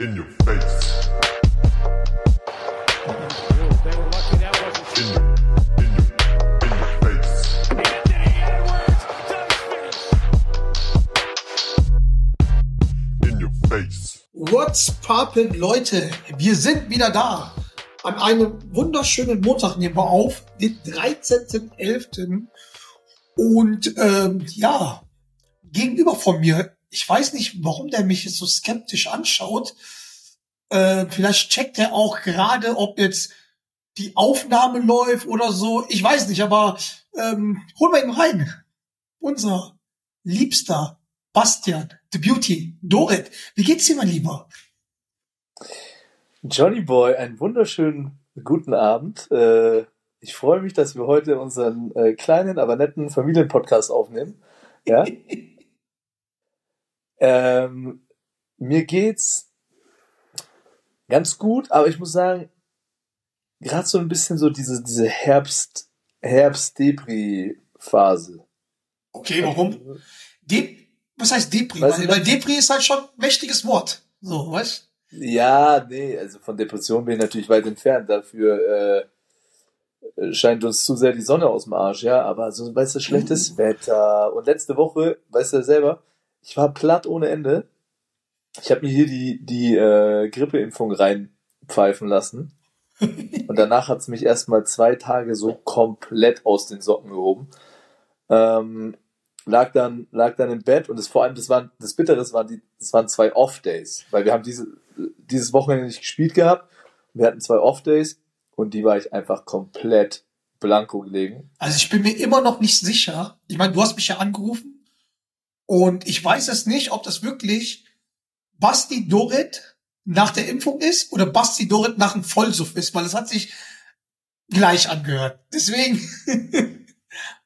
In your face. What's poppin', Leute? Wir sind wieder da. An einem wunderschönen Montag nehmen wir auf, den 13.11. Und ähm, ja, gegenüber von mir, ich weiß nicht, warum der mich jetzt so skeptisch anschaut. Äh, vielleicht checkt er auch gerade, ob jetzt die Aufnahme läuft oder so. Ich weiß nicht, aber ähm, holen wir ihn rein. Unser liebster Bastian, The Beauty, Dorit. Wie geht's dir, mein Lieber? Johnny Boy, einen wunderschönen guten Abend. Äh, ich freue mich, dass wir heute unseren äh, kleinen, aber netten Familienpodcast aufnehmen. Ja. ähm, mir geht's ganz gut, aber ich muss sagen, gerade so ein bisschen so diese, diese Herbst, Herbst-Depri-Phase. Okay, warum? De was heißt Depri? Weil, weil Depri ist halt schon ein mächtiges Wort. So, weißt Ja, nee, also von Depression bin ich natürlich weit entfernt. Dafür äh, scheint uns zu sehr die Sonne aus dem Arsch, ja. Aber so, weißt du, schlechtes Wetter. Und letzte Woche, weißt du ja selber, ich war platt ohne Ende. Ich habe mir hier die, die äh, Grippeimpfung reinpfeifen lassen. Und danach hat's mich erstmal zwei Tage so komplett aus den Socken gehoben. Ähm, lag dann, lag dann im Bett und das vor allem, das waren, das Bitteres waren die, das waren zwei Off-Days, weil wir haben diese, dieses Wochenende nicht gespielt gehabt. Wir hatten zwei Off-Days und die war ich einfach komplett blanko gelegen. Also ich bin mir immer noch nicht sicher. Ich meine, du hast mich ja angerufen und ich weiß es nicht, ob das wirklich Basti Dorit nach der Impfung ist oder Basti Dorit nach dem Vollsuff ist, weil es hat sich gleich angehört. Deswegen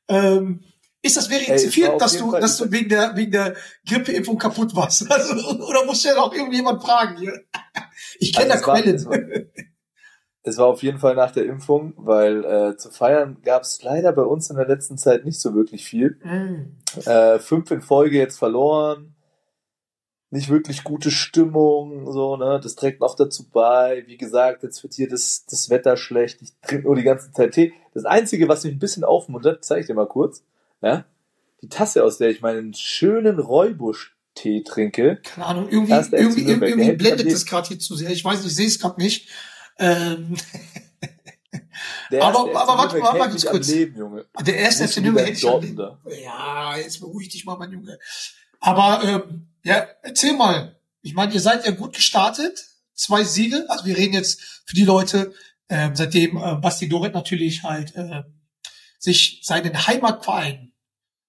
ähm, ist das Ey, verifiziert, auf dass du, Fall- dass du wegen der wegen der Grippeimpfung kaputt warst. Also, oder muss ja noch irgendjemand fragen hier? Ich kenne da Also war- Quellen. Es war- auf jeden Fall nach der Impfung, weil äh, zu feiern gab es leider bei uns in der letzten Zeit nicht so wirklich viel. Mm. Äh, fünf in Folge jetzt verloren. Nicht wirklich gute Stimmung, so, ne? Das trägt noch dazu bei. Wie gesagt, jetzt wird hier das, das Wetter schlecht. Ich trinke nur die ganze Zeit Tee. Das Einzige, was mich ein bisschen aufmuntert, zeige ich dir mal kurz, ja? Die Tasse, aus der ich meinen schönen Räubusch-Tee trinke. Keine Ahnung, irgendwie, irgendwie, irgendwie hält blendet das gerade hier zu sehr. Ich weiß ich sehe es gerade nicht. Ähm, Der Aber- erste aber warte, warte mal ganz kurz. Leben, Junge. der erste FC Nürnberg hätte ich am Dortmunder. Ja, jetzt beruhig dich mal, mein Junge. Aber ähm, ja, erzähl mal. Ich meine, ihr seid ja gut gestartet. Zwei Siege. Also wir reden jetzt für die Leute, ähm, seitdem äh, Basti Doret natürlich halt äh, sich seinen Heimatverein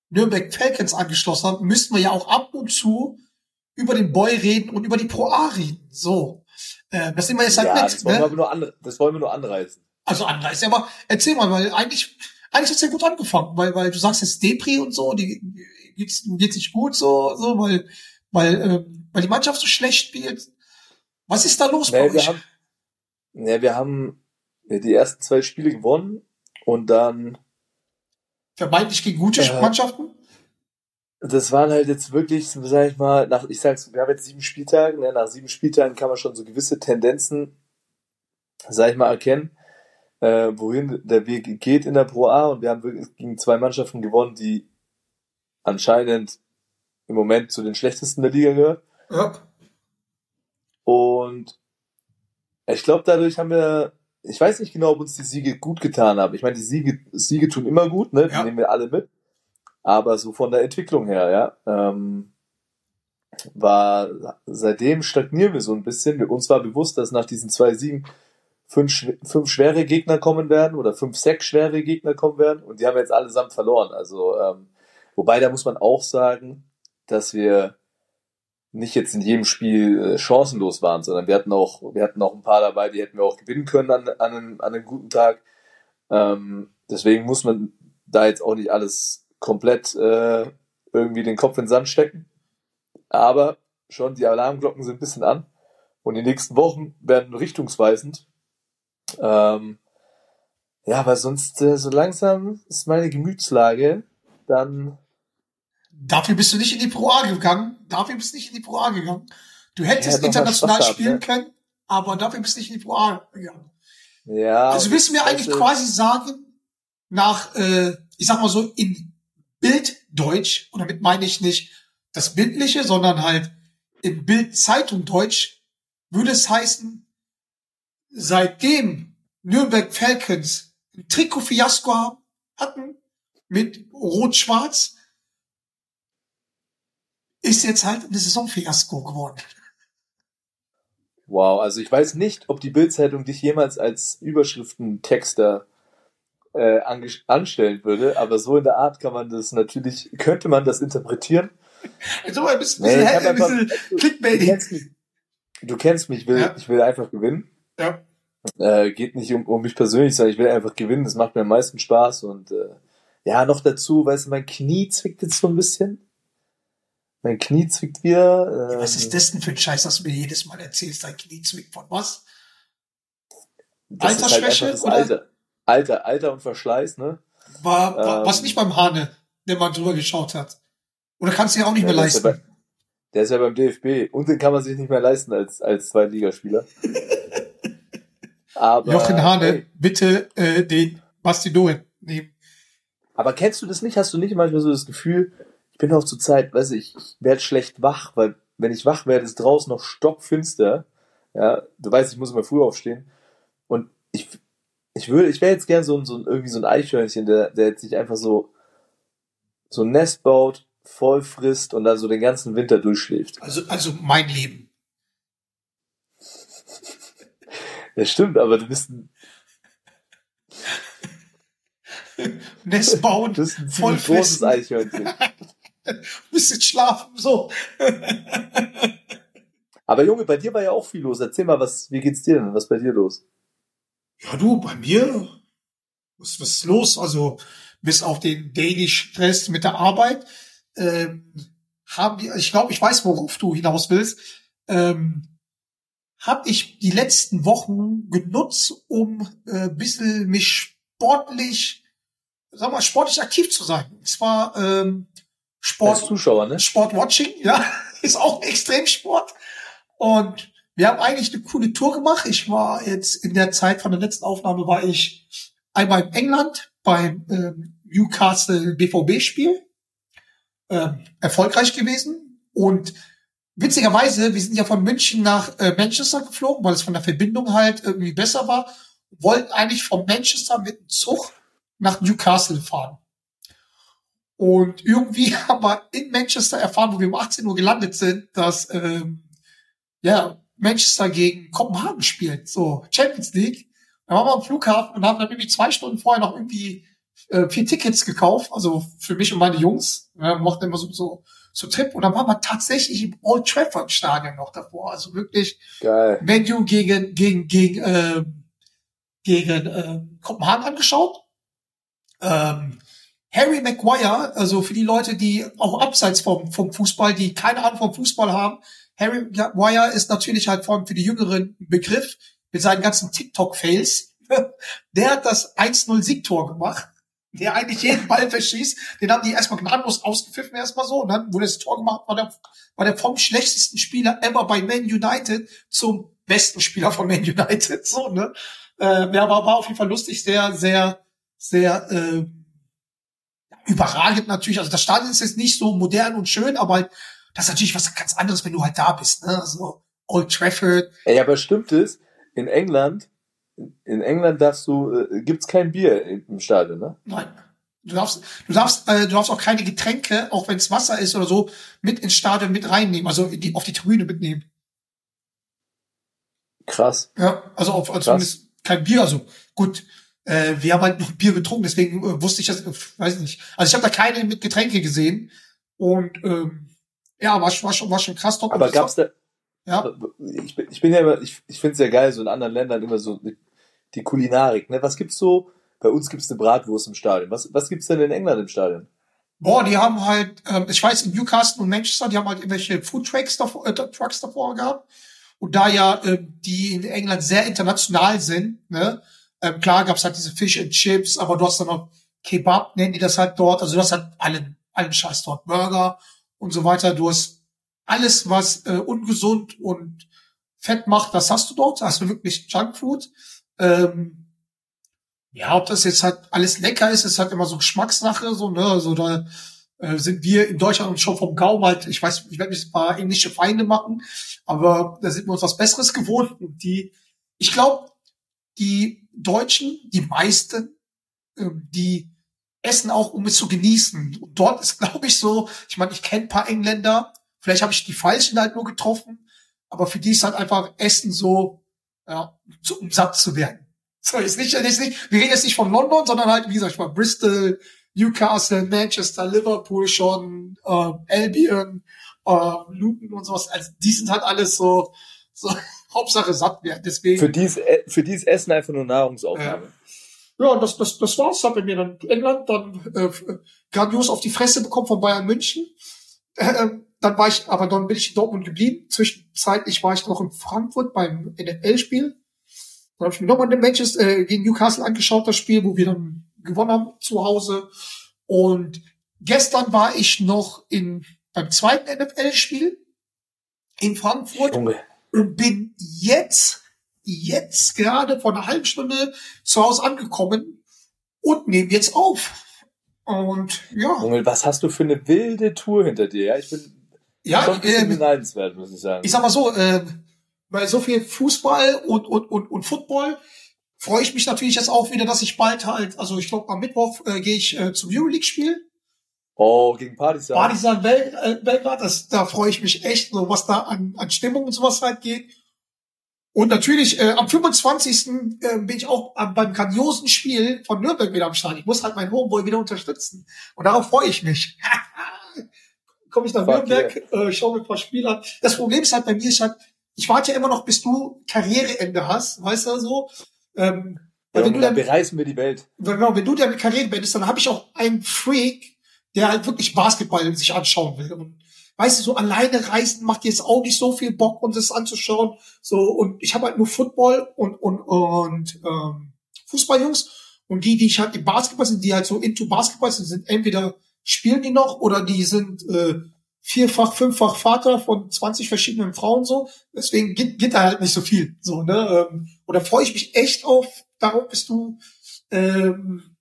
Nürnberg Falcons angeschlossen hat, müssten wir ja auch ab und zu über den Boy reden und über die Pro A reden. So. Äh, das wir jetzt halt Ja, mit. das wollen, Ne? wir nur das wollen wir nur anreißen. Also anreißen. Aber erzähl mal, weil eigentlich, eigentlich hat's ja gut angefangen, weil, weil du sagst jetzt Depri und so, die geht's, geht's nicht gut so, so, weil, weil, ähm, weil die Mannschaft so schlecht spielt. Was ist da los bei Nee, wir euch? haben, nee, wir haben die ersten zwei Spiele gewonnen und dann, Vermeintlich gegen gute Äh, Mannschaften? Das waren halt jetzt wirklich, sag ich mal, nach, ich sag's, wir haben jetzt sieben Spieltage, ne, nach sieben Spieltagen kann man schon so gewisse Tendenzen, sag ich mal, erkennen, äh, wohin der Weg geht in der Pro A und wir haben wirklich gegen zwei Mannschaften gewonnen, die anscheinend im Moment zu den schlechtesten der Liga gehört. Ja. Und ich glaube, dadurch haben wir, ich weiß nicht genau, ob uns die Siege gut getan haben. Ich meine, die Siege, Siege tun immer gut, ne? Die Ja. nehmen wir alle mit. Aber so von der Entwicklung her, ja, ähm, war seitdem stagnieren wir so ein bisschen. Uns war bewusst, dass nach diesen zwei Siegen fünf, fünf schwere Gegner kommen werden oder fünf, sechs schwere Gegner kommen werden und die haben wir jetzt allesamt verloren. Also, ähm, wobei da muss man auch sagen, dass wir nicht jetzt in jedem Spiel äh, chancenlos waren, sondern wir hatten auch, wir hatten auch ein paar dabei, die hätten wir auch gewinnen können an, an, einem, an einem guten Tag. Ähm, deswegen muss man da jetzt auch nicht alles komplett äh, irgendwie den Kopf in den Sand stecken. Aber schon die Alarmglocken sind ein bisschen an und die nächsten Wochen werden richtungsweisend. Ähm, ja, weil sonst äh, so langsam ist meine Gemütslage dann Dafür bist du nicht in die Pro A gegangen. Dafür bist du nicht in die Pro A gegangen. Du hättest Ja, international Spaß gehabt, spielen ne? können, aber dafür bist du nicht in die Pro gegangen. Ja. Also willst du mir eigentlich quasi sagen, nach, äh, ich sag mal so, in Bilddeutsch, und damit meine ich nicht das Bildliche, sondern halt in Bildzeitung Deutsch, würde es heißen, seitdem Nürnberg Falcons ein Trikot-Fiasko hatten mit Rot-Schwarz, ist jetzt halt eine Saison-Fiasko geworden. Wow, also ich weiß nicht, ob die Bildzeitung dich jemals als Überschriftentexter äh, anstellen würde, aber so in der Art kann man das natürlich, könnte man das interpretieren. Also ein bisschen, Nee, bisschen, einfach- bisschen Du Clickbaiting. kennst mich, du kennst mich ich will, Ja. ich will einfach gewinnen. Ja. Äh, geht nicht um, um mich persönlich, sondern ich will einfach gewinnen. Das macht mir am meisten Spaß und äh, ja, noch dazu, weißt du, mein Knie zwickt jetzt so ein bisschen. Mein Knie zwickt wieder. Äh, Was ist das denn für ein Scheiß, dass du mir jedes Mal erzählst, dein Knie zwickt von was? das halt Altersschwäche einfach das oder- Alter. Alter, Alter und Verschleiß, ne? War, war Ähm. was nicht beim Hane, der mal drüber geschaut hat. Oder kannst du dir auch nicht Ja, mehr der ist ja leisten. bei- Der ist ja beim DFB und den kann man sich nicht mehr leisten als, als Zweitligaspieler. Aber, Jochen Hane, ey, bitte äh, den Basti Doen nehmen. aber kennst du das nicht? Hast du nicht manchmal so das Gefühl, ich bin auch zur Zeit, weiß ich, ich werde schlecht wach, weil wenn ich wach werde, ist draußen noch stockfinster. Ja, du weißt, ich muss immer früh aufstehen. Und ich, ich würde, ich wäre jetzt gern so ein, so irgendwie so ein Eichhörnchen, der, der jetzt sich einfach so, so ein Nest baut, voll frisst und dann so den ganzen Winter durchschläft. Also, also mein Leben. Das stimmt, aber du bist ein, Nest bauen, du bist ein voll großes Eichhörnchen. bisschen schlafen, so. Aber Junge, bei dir war ja auch viel los. Erzähl mal, was, wie geht's dir denn? Was ist bei dir los? Ja, du, bei mir, was, was ist los? Also, bis auf den Daily Stress mit der Arbeit, ähm, haben wir, ich glaube, ich weiß, worauf du hinaus willst, ähm, habe ich die letzten Wochen genutzt, um äh, ein bisschen mich sportlich, sag mal, sportlich aktiv zu sein. Und zwar ähm, Sport, Als Zuschauer, ne? Sportwatching, ja, ist auch ein Extremsport. Und wir haben eigentlich eine coole Tour gemacht. Ich war jetzt in der Zeit von der letzten Aufnahme war ich einmal in England beim ähm, Newcastle BVB-Spiel. Ähm, erfolgreich gewesen. Und witzigerweise, wir sind ja von München nach äh, Manchester geflogen, weil es von der Verbindung halt irgendwie besser war. Wollten eigentlich von Manchester mit dem Zug nach Newcastle fahren. Und irgendwie haben wir in Manchester erfahren, wo wir um 18 Uhr gelandet sind, dass ähm, ja Manchester gegen Kopenhagen spielt, so Champions League. Da waren wir am Flughafen und haben dann irgendwie zwei Stunden vorher noch irgendwie äh, vier Tickets gekauft, also für mich und meine Jungs. Wir mochten immer so, so so Trip und dann waren wir tatsächlich im Old Trafford Stadion noch davor, also wirklich Geil. Menu gegen gegen gegen ähm, gegen ähm, Kopenhagen angeschaut. Ähm, Harry Maguire, also für die Leute, die auch abseits vom, vom Fußball, die keine Ahnung vom Fußball haben, Harry Maguire ist natürlich halt vor allem für die Jüngeren ein Begriff mit seinen ganzen TikTok-Fails. Der hat das 1-0-Siegtor gemacht, der eigentlich jeden Ball verschießt. Den haben die erstmal gnadenlos ausgepfiffen erstmal so. Und dann wurde das Tor gemacht, war der, war der vom schlechtesten Spieler ever bei Man United zum besten Spieler von Man United. So, ne? Äh, ja, war, war auf jeden Fall lustig, sehr, sehr, sehr äh, überragend natürlich. Also das Stadion ist jetzt nicht so modern und schön, aber halt, das ist natürlich was ganz anderes, wenn du halt da bist. Ne? Also Old Trafford. Ey, aber stimmt es? In England, in England darfst du, äh, gibt's kein Bier im Stadion, ne? Nein. Du darfst, du darfst, äh, du darfst auch keine Getränke, auch wenn es Wasser ist oder so, mit ins Stadion mit reinnehmen, also die, auf die Tribüne mitnehmen. Krass. Ja, also auf, also zumindest kein Bier, also gut. Äh, wir haben halt noch Bier getrunken, deswegen äh, wusste ich das, äh, weiß nicht. Also ich habe da keine mit Getränke gesehen und ähm, ja, war, war schon, war schon krass. Top. Aber gab's da, ja, ich bin, ich bin ja immer, ich, ich finde es ja geil, so in anderen Ländern immer so die Kulinarik, ne? Was gibt's so? Bei uns gibt's eine Bratwurst im Stadion. Was, was gibt's denn in England im Stadion? Boah, die haben halt, ähm, ich weiß, in Newcastle und Manchester, die haben halt irgendwelche Food Trucks davor, äh, Trucks davor gehabt. Und da ja ähm, die in England sehr international sind, ne, ähm, klar gab's halt diese Fish and Chips, aber du hast dann noch Kebab, nennen die das halt dort. Also du hast halt allen, allen Scheiß dort, Burger und so weiter. Du hast alles, was äh, ungesund und fett macht, das hast du dort. Also wirklich Junkfood. Ähm, ja, ob das jetzt halt alles lecker ist, ist halt immer so Geschmackssache, so, ne, also da äh, sind wir in Deutschland schon vom Gaumen halt, ich weiß, ich werde mich ein paar englische Feinde machen, aber da sind wir uns was Besseres gewohnt und die, ich glaube, die Deutschen, die meisten, ähm, die essen auch, um es zu genießen. Und dort ist, glaube ich, so, ich meine, ich kenne ein paar Engländer, vielleicht habe ich die falschen halt nur getroffen, aber für die ist halt einfach Essen so, ja, so, um satt zu werden. So, ist nicht, ist nicht, wir reden jetzt nicht von London, sondern halt, wie gesagt, ich war Bristol, Newcastle, Manchester, Liverpool schon, äh, Albion, äh, Luton und sowas. Also die sind halt alles so, so Hauptsache satt werden. Deswegen. Für dies, äh, für dies Essen einfach nur Nahrungsaufnahme. Ja, und das, das, das war's. Hab ich mir dann England dann äh, grandios auf die Fresse bekommen von Bayern München. Äh, dann war ich, aber dann bin ich in Dortmund geblieben. Zwischenzeitlich war ich noch in Frankfurt beim NFL-Spiel. Dann habe ich mir nochmal den Manchester äh, gegen Newcastle angeschaut, das Spiel, wo wir dann gewonnen haben zu Hause. Und gestern war ich noch in beim zweiten NFL-Spiel in Frankfurt Junge. und bin jetzt, jetzt gerade vor einer halben Stunde zu Hause angekommen und nehme jetzt auf. Und ja, Junge, was hast du für eine wilde Tour hinter dir? Ja, ich bin ja, schon ein bisschen ähm, beneidenswert, muss ich sagen. ich sag mal so, äh, bei so viel Fußball und, und, und, und Football freue ich mich natürlich jetzt auch wieder, dass ich bald halt, also ich glaube am Mittwoch äh, gehe ich äh, zum Euroleague-Spiel. oh, gegen Partisan. Partisan äh, Belgrad, das, da freue ich mich echt, so was da an, an Stimmung und sowas halt geht. Und natürlich, äh, am 25. Äh, bin ich auch am, beim grandiosen Spiel von Nürnberg wieder am Start. Ich muss halt meinen Homeboy wieder unterstützen. Und darauf freue ich mich. Komme ich nach Fuck Nürnberg, äh, schaue mir ein paar Spiele an. Das Problem ist halt bei mir, ist halt, ich warte ja immer noch, bis du Karriereende hast, weißt du so. Ähm, weil wenn du dann dann, bereisen wir die Welt. wenn, wenn du deine Karriere beendest, dann habe ich auch einen Freak, der halt wirklich Basketball sich anschauen will. Und weißt du, so alleine reisen macht jetzt auch nicht so viel Bock, uns das anzuschauen. So, und ich habe halt nur Football und, und, und ähm, Fußballjungs. Und die, die ich halt im Basketball sind, die halt so into Basketball sind, sind entweder spielen die noch oder die sind äh, vierfach, fünffach Vater von 20 verschiedenen Frauen so. Deswegen geht, geht da halt nicht so viel. So, ne? Ähm, oder freue ich mich echt auf darauf, bis du, ähm,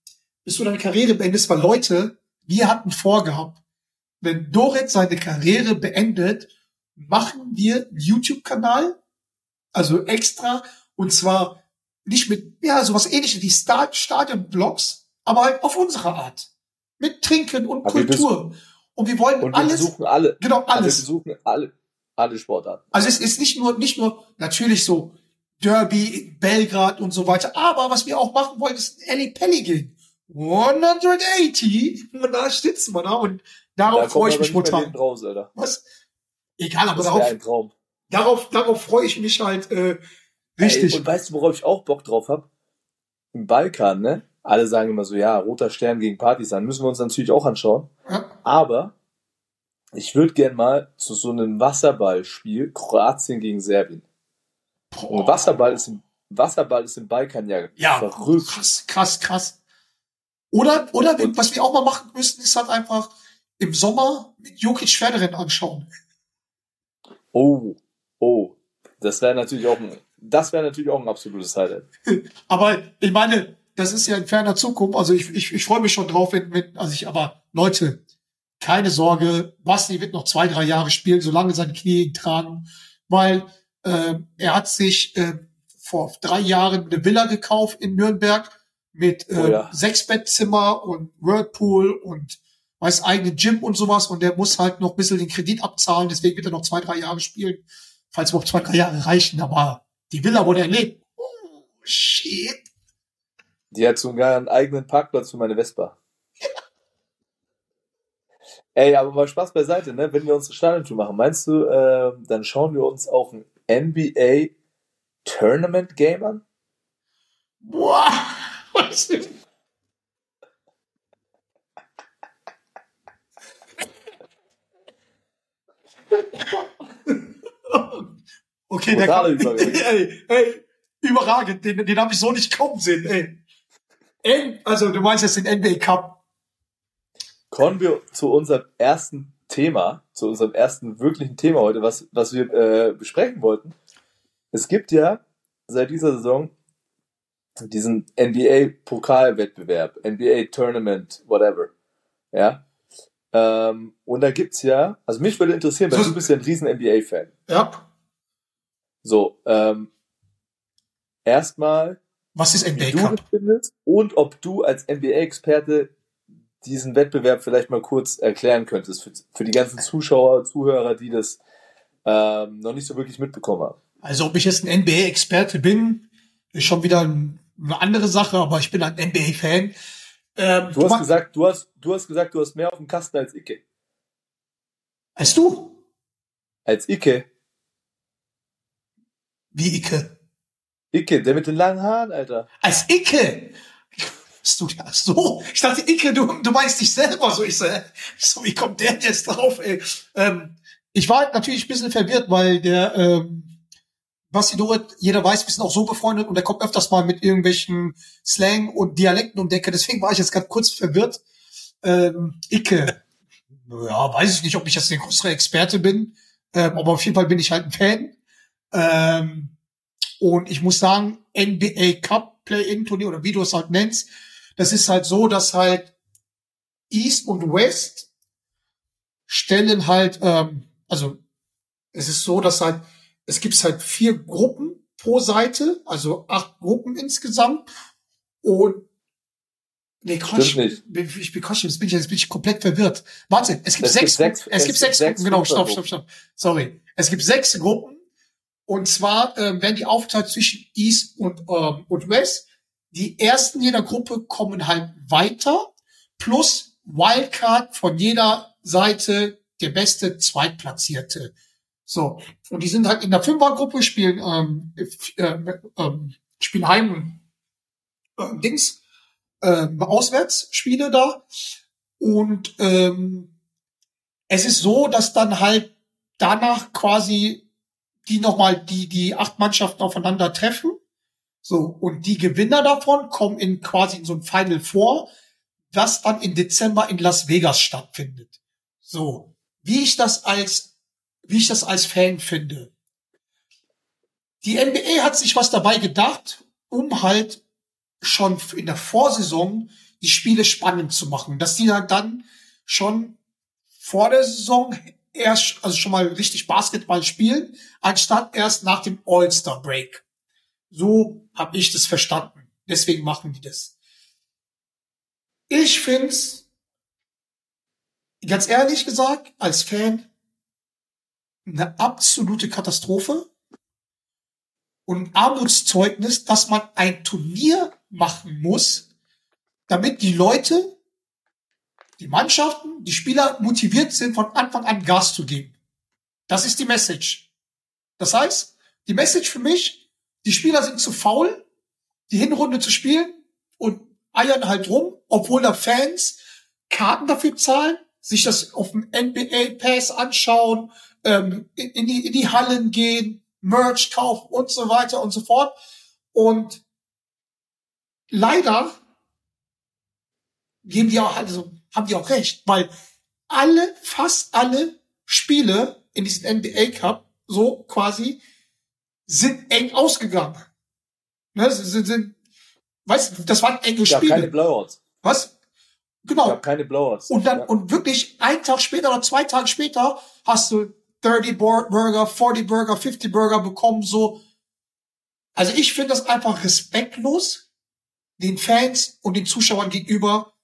bis du deine Karriere beendest, weil Leute, wir hatten vorgehabt, wenn Dorit seine Karriere beendet, machen wir einen YouTube-Kanal, also extra, und zwar nicht mit, ja, sowas ähnliches wie Start, Stadion-Blogs, aber halt auf unsere Art. Mit Trinken und Aber wir Kultur. Und wir wollen Und wir alles, besuchen alle. genau, Wir alles. besuchen alle, alle Sportarten. Also es ist nicht nur, nicht nur natürlich so Derby, Belgrad und so weiter, aber was wir auch machen wollen, ist Ellie Pelli gehen. 180, und da sitzen wir da und darauf Da freue ich mich lebend raus. Was? Egal, aber darauf, ein Traum. darauf, darauf freue ich mich halt äh, Ey, richtig. und weißt du, worauf ich auch Bock drauf hab? Im Balkan, ne? Alle sagen immer so, ja, roter Stern gegen Partisan. Müssen wir uns natürlich auch anschauen. ja. Aber ich würde gern mal zu so einem Wasserballspiel Kroatien gegen Serbien. Und Wasserball ist im, Wasserball ist im Balkan ja, Ja, verrückt. krass, krass, krass. Oder, oder Und- was wir auch mal machen müssten, ist halt einfach im Sommer mit Jokic Pferderennen anschauen. Oh, oh. Das wäre natürlich auch ein, das wäre natürlich auch ein absolutes Highlight. Aber ich meine, das ist ja in ferner Zukunft. Also ich, ich, ich freue mich schon drauf, wenn, wenn, also ich, aber Leute, keine Sorge, Basti wird noch zwei, drei Jahre spielen, solange seine Knie ihn tragen, weil äh, er hat sich äh, vor drei Jahren eine Villa gekauft in Nürnberg mit äh, Oh ja. sechs Bettzimmer und Whirlpool und weiß eigene Gym und sowas und der muss halt noch ein bisschen den Kredit abzahlen, deswegen wird er noch zwei, drei Jahre spielen, falls überhaupt zwei, drei Jahre reichen, aber die Villa, wo der lebt, oh, shit. Die hat sogar einen eigenen Parkplatz für meine Vespa. Ey, aber mal Spaß beiseite, ne? Wenn wir unsere Stadiontour machen, meinst du, äh, dann schauen wir uns auch ein NBA Tournament Game an? Boah, Okay, der Übergang. ey, ey, überragend, den, den habe ich so nicht kommen sehen, ey. N, also du meinst jetzt den NBA Cup. Kommen wir zu unserem ersten Thema, zu unserem ersten wirklichen Thema heute, was, was wir äh, besprechen wollten. Es gibt ja seit dieser Saison diesen NBA-Pokalwettbewerb, NBA Tournament, whatever. Ja. Ähm, und da gibt's ja, also mich würde interessieren, weil du bist ja ein riesen NBA-Fan. Ja. So, ähm, erstmal, Was ist wie NBA du Cup? das findest und ob du als NBA-Experte diesen Wettbewerb vielleicht mal kurz erklären könntest für, für die ganzen Zuschauer, Zuhörer, die das ähm, noch nicht so wirklich mitbekommen haben. Also ob ich jetzt ein NBA-Experte bin, ist schon wieder ein, eine andere Sache, aber ich bin ein NBA-Fan. Ähm, Du hast ma- gesagt, du hast, du hast gesagt, du hast mehr auf dem Kasten als Icke. Als du? Als Icke. Wie Icke? Icke, der mit den langen Haaren, Alter. Als Icke? Bist du ja so? Ich dachte, Icke, du, du meinst dich selber so. Ich so, so, wie kommt der jetzt drauf, ey? Ähm, ich war natürlich ein bisschen verwirrt, weil der ähm, Basti Doret, jeder weiß, wir sind auch so befreundet und der kommt öfters mal mit irgendwelchen Slang und Dialekten um die Ecke. Deswegen war ich jetzt gerade kurz verwirrt. Ähm, Icke. Ja, weiß ich nicht, ob ich jetzt der größere Experte bin. Ähm, aber auf jeden Fall bin ich halt ein Fan. Ähm, und ich muss sagen, NBA Cup Play-In-Turnier oder wie du es halt nennst, das ist halt so, dass halt East und West stellen halt, ähm, also es ist so, dass halt, es gibt halt vier Gruppen pro Seite, also acht Gruppen insgesamt. Und nee, Quatsch, ich bin Quatsch, jetzt bin ich, jetzt bin ich komplett verwirrt. Warte, es gibt Es gibt sechs, sechs- Gruppen, es gibt gibt sechs, sechs Gruppen, genau, stopp, stopp, stopp. Sorry. Es gibt sechs Gruppen und zwar ähm, werden die aufgeteilt zwischen East und, ähm, und West. Die ersten jeder Gruppe kommen halt weiter, plus Wildcard von jeder Seite der beste Zweitplatzierte. So, und die sind halt in der Fünfergruppe, spielen, ähm, äh, ähm, spielen Heim äh, Dings, ähm, Auswärtsspiele da. Und ähm, es ist so, dass dann halt danach quasi die nochmal, die, die acht Mannschaften aufeinander treffen. So, und die Gewinner davon kommen in quasi in so ein Final vor, das dann im Dezember in Las Vegas stattfindet. So, wie ich das als, wie ich das als Fan finde. Die NBA hat sich was dabei gedacht, um halt schon in der Vorsaison die Spiele spannend zu machen, dass die halt dann schon vor der Saison erst, also schon mal richtig Basketball spielen, anstatt erst nach dem All-Star Break. So habe ich das verstanden. Deswegen machen die das. Ich find's ganz ehrlich gesagt als Fan eine absolute Katastrophe und ein Armutszeugnis, dass man ein Turnier machen muss, damit die Leute, die Mannschaften, die Spieler motiviert sind, von Anfang an Gas zu geben. Das ist die Message. Das heißt, die Message für mich, die Spieler sind zu faul, die Hinrunde zu spielen und eiern halt rum, obwohl da Fans Karten dafür zahlen, sich das auf dem NBA Pass anschauen, ähm, in, in, die, in die Hallen gehen, Merch kaufen und so weiter und so fort. Und leider geben die auch, also haben die auch recht, weil alle, fast alle Spiele in diesem NBA Cup so quasi sind eng ausgegangen. Ne, sind, sind, weißt du, das waren enge gab keine Spiele. Blowouts. Was? Genau. keine Blowouts. Und dann, Ja. und wirklich einen Tag später oder zwei Tage später hast du 30 Bur- Burger, 40 Burger, 50 Burger bekommen, so. Also ich finde das einfach respektlos den Fans und den Zuschauern gegenüber.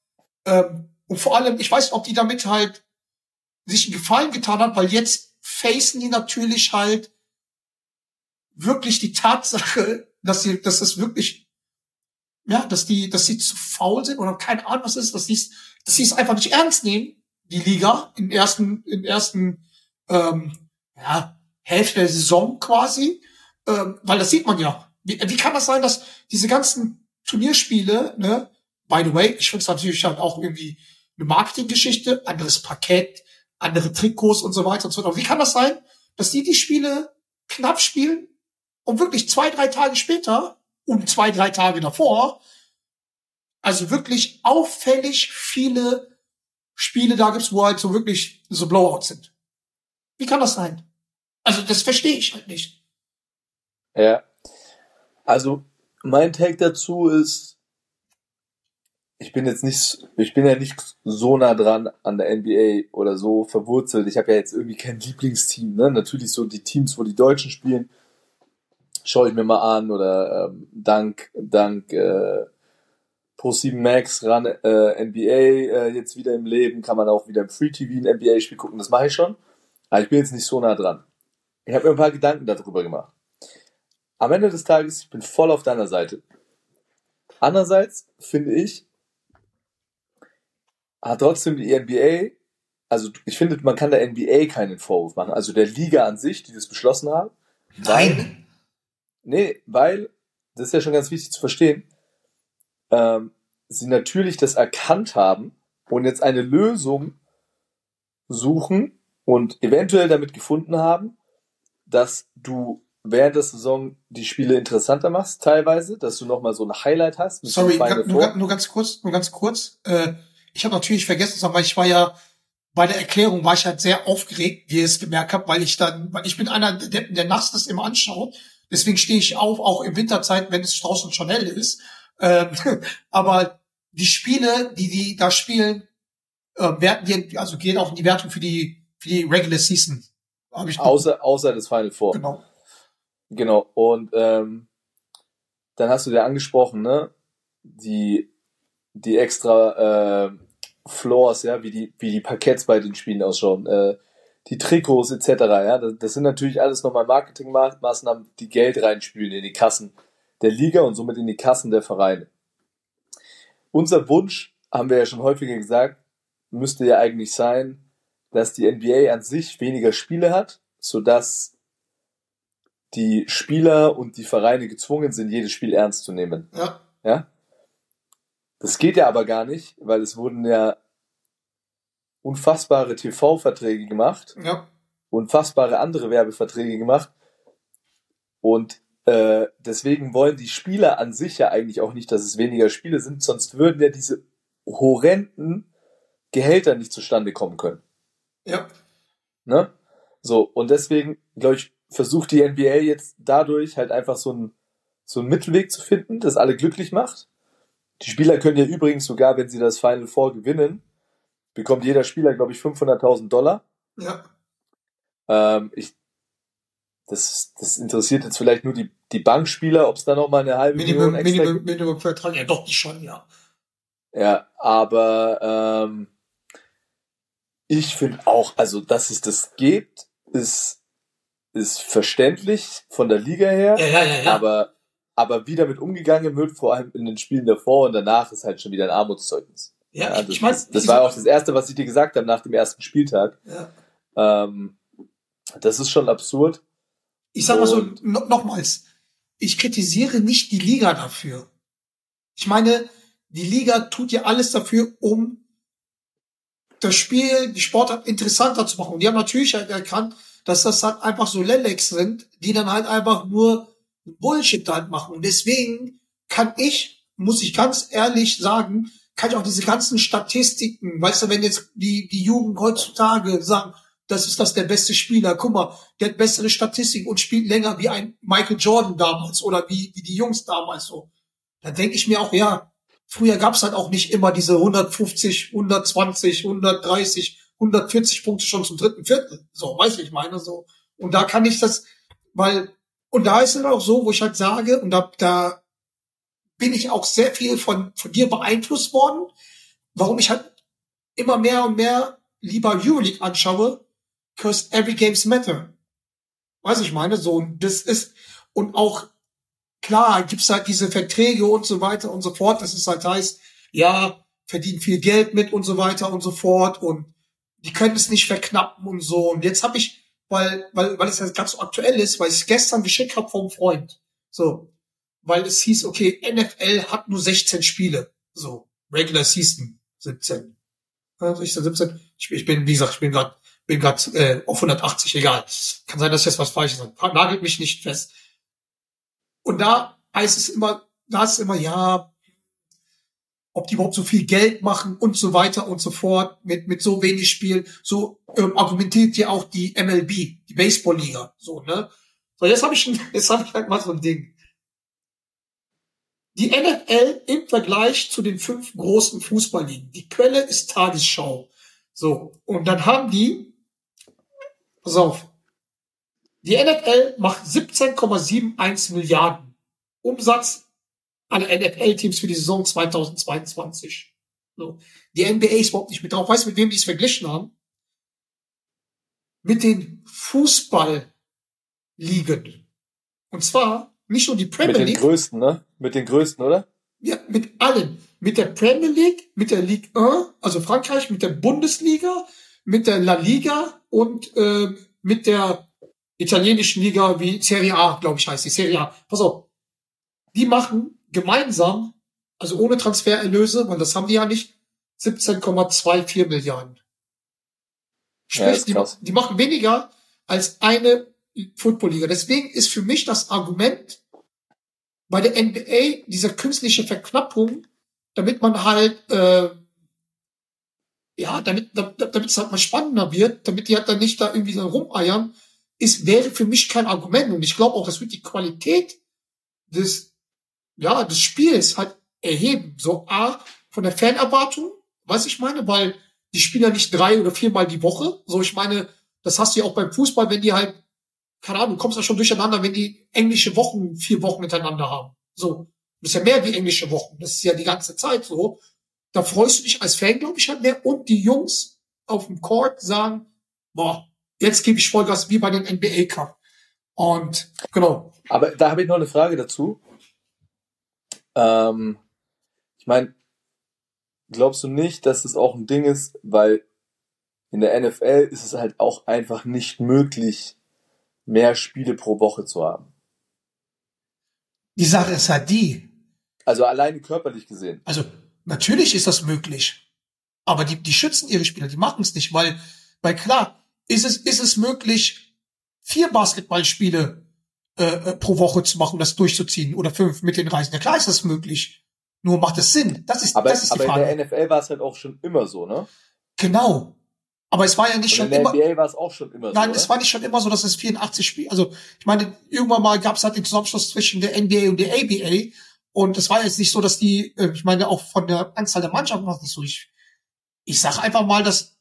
Ähm, und vor allem, ich weiß nicht, ob die damit halt sich einen Gefallen getan hat, weil jetzt facen die natürlich halt wirklich die Tatsache, dass sie, dass das wirklich, ja, dass die, dass sie zu faul sind oder keine Ahnung was ist, dass sie es, dass sie es einfach nicht ernst nehmen, die Liga im ersten, im ersten, ähm, ja, Hälfte der Saison quasi, ähm, weil das sieht man ja. Wie, wie kann das sein, dass diese ganzen Turnierspiele, ne, by the way, ich finde es natürlich halt auch irgendwie eine Marketinggeschichte, anderes Parkett, andere Trikots und so weiter und so fort. Wie kann das sein, dass die die Spiele knapp spielen und wirklich zwei, drei Tage später und zwei, drei Tage davor, also wirklich auffällig viele Spiele da gibt's, wo halt so wirklich so Blowouts sind. Wie kann das sein? Also das verstehe ich halt nicht. Ja. Also, mein Take dazu ist, ich bin jetzt nicht, ich bin ja nicht so nah dran an der NBA oder so verwurzelt. Ich habe ja jetzt irgendwie kein Lieblingsteam. Ne? Natürlich so die Teams, wo die Deutschen spielen, schaue ich mir mal an oder ähm, dank dank äh, Pro7 Max ran äh, NBA äh, jetzt wieder im Leben, kann man auch wieder im Free TV ein NBA-Spiel gucken. Das mache ich schon. Aber ich bin jetzt nicht so nah dran. Ich habe mir ein paar Gedanken darüber gemacht. Am Ende des Tages, ich bin voll auf deiner Seite. Andererseits finde ich, hat trotzdem die NBA, also ich finde, man kann der NBA keinen Vorwurf machen, also der Liga an sich, die das beschlossen haben. Nein. Nee, weil, das ist ja schon ganz wichtig zu verstehen, ähm, sie natürlich das erkannt haben und jetzt eine Lösung suchen und eventuell damit gefunden haben, dass du während der Saison die Spiele interessanter machst, teilweise, dass du nochmal so ein Highlight hast. Sorry, nur, nur ganz kurz, nur ganz kurz. Äh, ich habe natürlich vergessen, weil ich war ja bei der Erklärung war ich halt sehr aufgeregt, wie ihr es gemerkt habt, weil ich dann, weil ich bin einer, der, der nachts das immer anschaut. Deswegen stehe ich auf, auch in Winterzeit, wenn es draußen schon hell ist. Ähm, aber die Spiele, die die da spielen, äh, werten die, also gehen auch in die Wertung für die für die Regular Season. Hab ich Außer, außer das Final Four. genau. Genau. Und ähm, dann hast du dir angesprochen, ne? Die, die extra äh, Floors, ja, wie die, wie die Parketts bei den Spielen ausschauen, äh, die Trikots etc. Ja, das, das sind natürlich alles nochmal Marketingmaßnahmen, die Geld reinspülen in die Kassen der Liga und somit in die Kassen der Vereine. Unser Wunsch, haben wir ja schon häufiger gesagt, müsste ja eigentlich sein, dass die NBA an sich weniger Spiele hat, sodass die Spieler und die Vereine gezwungen sind, jedes Spiel ernst zu nehmen. Ja. Ja? Das geht ja aber gar nicht, weil es wurden ja unfassbare TV-Verträge gemacht, Ja. unfassbare andere Werbeverträge gemacht. Und äh, deswegen wollen die Spieler an sich ja eigentlich auch nicht, dass es weniger Spiele sind, sonst würden ja diese horrenden Gehälter nicht zustande kommen können. Ja. Ne? So, und deswegen, glaube ich, versucht die NBA jetzt dadurch halt einfach so einen, so einen Mittelweg zu finden, das alle glücklich macht. Die Spieler können ja übrigens sogar, wenn sie das Final Four gewinnen, bekommt jeder Spieler, glaube ich, 500.000 Dollar. Ja. Ähm, ich, das, das interessiert jetzt vielleicht nur die, die Bankspieler, ob es da nochmal eine halbe Minimum, Million extra Minimum, Minimum Vertrag. Ja, doch, die schon, ja. Ja, aber ähm, ich finde auch, also dass es das gibt, ist, ist verständlich von der Liga her, Ja, ja, ja, ja. aber, aber wie damit umgegangen wird, vor allem in den Spielen davor und danach, ist halt schon wieder ein Armutszeugnis. ja, Ja, ich, das, ich meine, das, das war auch das Erste, was ich dir gesagt habe nach dem ersten Spieltag. ja. Ähm, das ist schon absurd. ich sag mal so, no, nochmals, ich kritisiere nicht die Liga dafür. Ich meine, die Liga tut ja alles dafür, um das Spiel, die Sportart interessanter zu machen. Und die haben natürlich halt erkannt, dass das halt einfach so Lelex sind, die dann halt einfach nur Bullshit halt machen. Und deswegen kann ich, muss ich ganz ehrlich sagen, kann ich auch diese ganzen Statistiken, weißt du, wenn jetzt die, die Jugend heutzutage sagen, das ist das der beste Spieler, guck mal, der hat bessere Statistiken und spielt länger wie ein Michael Jordan damals oder wie, wie die Jungs damals so. Dann denke ich mir auch, ja, früher gab's halt auch nicht immer diese 150, 120, 130, 140 Punkte schon zum dritten Viertel. So, weißt du, ich meine so. Und da kann ich das, weil, und da ist es auch so, wo ich halt sage, und da, da bin ich auch sehr viel von, von dir beeinflusst worden, warum ich halt immer mehr und mehr lieber Euroleague anschaue, because every games matter. Weiß ich meine, so, und das ist, und auch, klar, gibt's halt diese Verträge und so weiter und so fort, dass es halt heißt, ja, verdienen viel Geld mit und so weiter und so fort und die können es nicht verknappen und so. Und jetzt habe ich, weil, weil, weil es jetzt ganz so aktuell ist, weil ich es gestern geschickt habe vom Freund. So. Weil es hieß, okay, NFL hat nur 16 Spiele. So. Regular Season 17. Ja, 16, 17. Ich, ich bin, wie gesagt, ich bin gerade bin grad, äh, auf 180, egal. Kann sein, dass ich jetzt was Falsches sage. Nagelt mich nicht fest. Und da heißt es immer, da ist immer, ja, ob die überhaupt so viel Geld machen und so weiter und so fort mit, mit so wenig Spielen. So ähm, argumentiert ja auch die MLB, die Baseballliga. So, ne? So, jetzt habe ich, jetzt habe ich halt mal so ein Ding. Die NFL im Vergleich zu den fünf großen Fußballligen. Die Quelle ist Tagesschau. So, und dann haben die, pass auf, die NFL macht 17,71 Milliarden Umsatz alle NFL-Teams für die Saison 2022. So. Die NBA ist überhaupt nicht mit drauf. Weißt du, mit wem die es verglichen haben? Mit den Fußballligen. Und zwar nicht nur die Premier Mit den League, größten, ne? Mit den größten, oder? ja, mit allen. Mit der Premier League, mit der Ligue 1, also Frankreich, mit der Bundesliga, mit der La Liga und äh, mit der italienischen Liga wie Serie A, glaube ich, heißt die Serie A. Pass auf. Die machen gemeinsam, also ohne Transfererlöse, weil das haben die ja nicht, 17,24 Milliarden. Ja, Sprich, ist die, die machen weniger als eine Footballliga. Deswegen ist für mich das Argument bei der NBA diese künstliche Verknappung, damit man halt, äh, ja, damit, damit es halt mal spannender wird, damit die halt dann nicht da irgendwie so rumeiern, ist, wäre für mich kein Argument. Und ich glaube auch, das wird die Qualität des, ja, des Spiels halt erheben. So A, von der Fanerwartung, weiß ich meine, weil die spielen ja nicht drei oder viermal die Woche. So, ich meine, das hast du ja auch beim Fußball, wenn die halt, keine Ahnung, du kommst ja schon durcheinander, wenn die englische Wochen, vier Wochen hintereinander haben. So. Das ist ja mehr wie englische Wochen. Das ist ja die ganze Zeit so. Da freust du dich als Fan, glaube ich, halt mehr. Und die Jungs auf dem Court sagen, boah, jetzt gebe ich Vollgas wie bei den NBA Cup. Und genau. Aber da habe ich noch eine Frage dazu. Ähm, ich meine, glaubst du nicht, dass es auch ein Ding ist, weil in der NFL ist es halt auch einfach nicht möglich, mehr Spiele pro Woche zu haben. Die Sache ist halt die, Also alleine körperlich gesehen. Also natürlich ist das möglich, aber die, die schützen ihre Spieler, die machen es nicht, weil, weil klar, ist es, ist es möglich, vier Basketballspiele äh, äh, pro Woche zu machen, das durchzuziehen oder fünf mit den Reisen. Ja klar ist das möglich. Nur macht es Sinn. Das ist, Aber, das ist die aber in Frage. der NFL war es halt auch schon immer so, ne? Genau. Aber es war ja nicht schon in der immer. NBA war es auch schon immer Nein, so. es oder? war nicht schon immer so, dass es 84 Spiele, also ich meine, irgendwann mal gab es halt den Zusammenschluss zwischen der NBA und der ABA und es war jetzt nicht so, dass die, äh, ich meine, auch von der Anzahl der Mannschaften war es nicht so. Ich, ich sage einfach mal, dass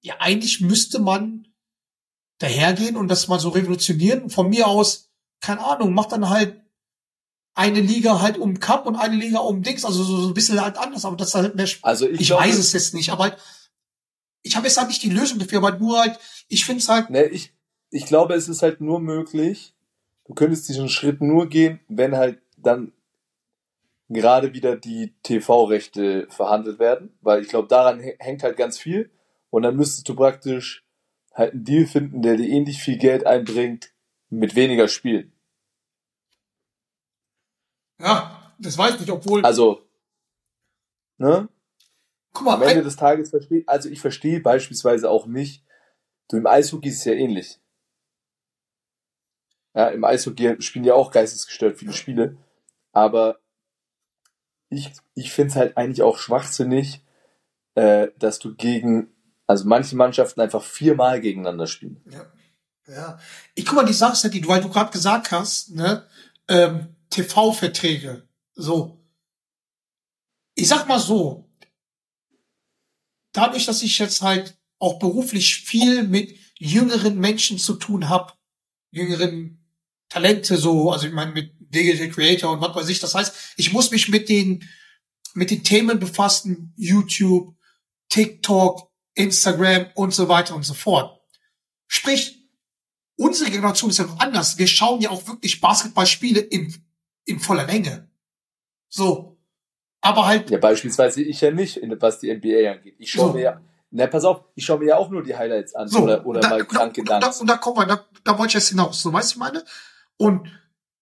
ja eigentlich müsste man dahergehen und das mal so revolutionieren. Von mir aus, keine Ahnung, macht dann halt eine Liga halt um Cup und eine Liga um Dings, also so, so ein bisschen halt anders, aber das ist halt mehr Sp- Also ich, ich glaube, weiß es jetzt nicht, aber halt, ich habe jetzt halt nicht die Lösung dafür, aber nur halt, ich finde es halt, Ne, ich, ich glaube, es ist halt nur möglich, du könntest diesen Schritt nur gehen, wenn halt dann gerade wieder die TV-Rechte verhandelt werden, weil ich glaube, daran hä- hängt halt ganz viel und dann müsstest du praktisch halt einen Deal finden, der dir ähnlich viel Geld einbringt mit weniger Spielen. ja, das weiß ich obwohl, Also, ne? guck mal, Am Ende des Tages verstehe, also ich verstehe beispielsweise auch nicht, du im Eishockey ist es ja ähnlich. Ja, im Eishockey spielen ja auch geistesgestört viele Spiele, aber ich, ich finde es halt eigentlich auch schwachsinnig, äh, dass du gegen, also manche Mannschaften einfach viermal gegeneinander spielen. ja, ja, ich guck mal, die Sache ist ja die, weil du gerade gesagt hast, ne, ähm, TV-Verträge, so. Ich sag mal so, dadurch, dass ich jetzt halt auch beruflich viel mit jüngeren Menschen zu tun habe, jüngeren Talente so, also ich meine mit Digital Creator und was weiß ich, das heißt, ich muss mich mit den mit den Themen befassen, YouTube, TikTok, Instagram und so weiter und so fort. Sprich, unsere Generation ist ja noch anders. Wir schauen ja auch wirklich Basketballspiele in, in voller Länge. So. Aber halt, Ja, beispielsweise ich ja nicht, was die NBA angeht. Ich schaue So. mir ja, na pass auf, ich schaue mir ja auch nur die Highlights an So, oder, oder da, mal kranke und, da, und, da, und da kommen wir, da, da wollte ich jetzt hinaus, so weißt du, ich meine? Und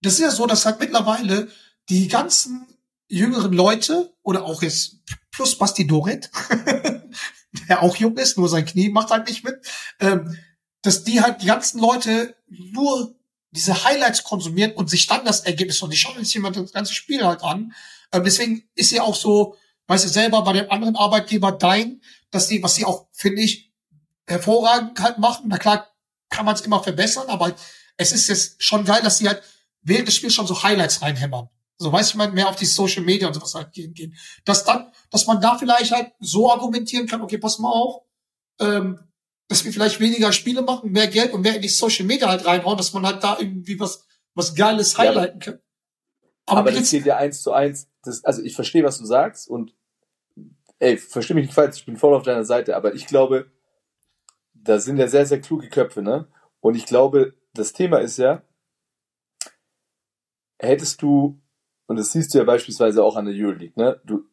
das ist ja so, dass halt mittlerweile die ganzen jüngeren Leute oder auch jetzt plus Basti Doret, der auch jung ist, nur sein Knie macht halt nicht mit, ähm, dass die halt die ganzen Leute nur diese Highlights konsumieren und sich dann das Ergebnis und die schauen sich jemand das ganze Spiel halt an. Ähm, deswegen ist ja auch so, weißt du selber bei dem anderen Arbeitgeber dein, dass die, was sie auch, finde ich, hervorragend halt machen. Na klar, kann man es immer verbessern, aber es ist jetzt schon geil, dass sie halt während des Spiels schon so Highlights reinhämmern. So weiß ich mal mehr auf die Social Media und sowas halt gehen, gehen. Dass dann, dass man da vielleicht halt so argumentieren kann, okay, pass mal auf, ähm, dass wir vielleicht weniger Spiele machen, mehr Geld und mehr in die Social Media halt reinhauen, dass man halt da irgendwie was, was Geiles aber- highlighten kann. Aber, mir das geht ja eins zu eins. Das, also ich verstehe, was du sagst und ey, versteh mich nicht falsch, ich bin voll auf deiner Seite, aber ich glaube, da sind ja sehr, sehr kluge Köpfe, ne? Und ich glaube, das Thema ist ja, hättest du, und das siehst du ja beispielsweise auch an der Euroleague, ne? Du,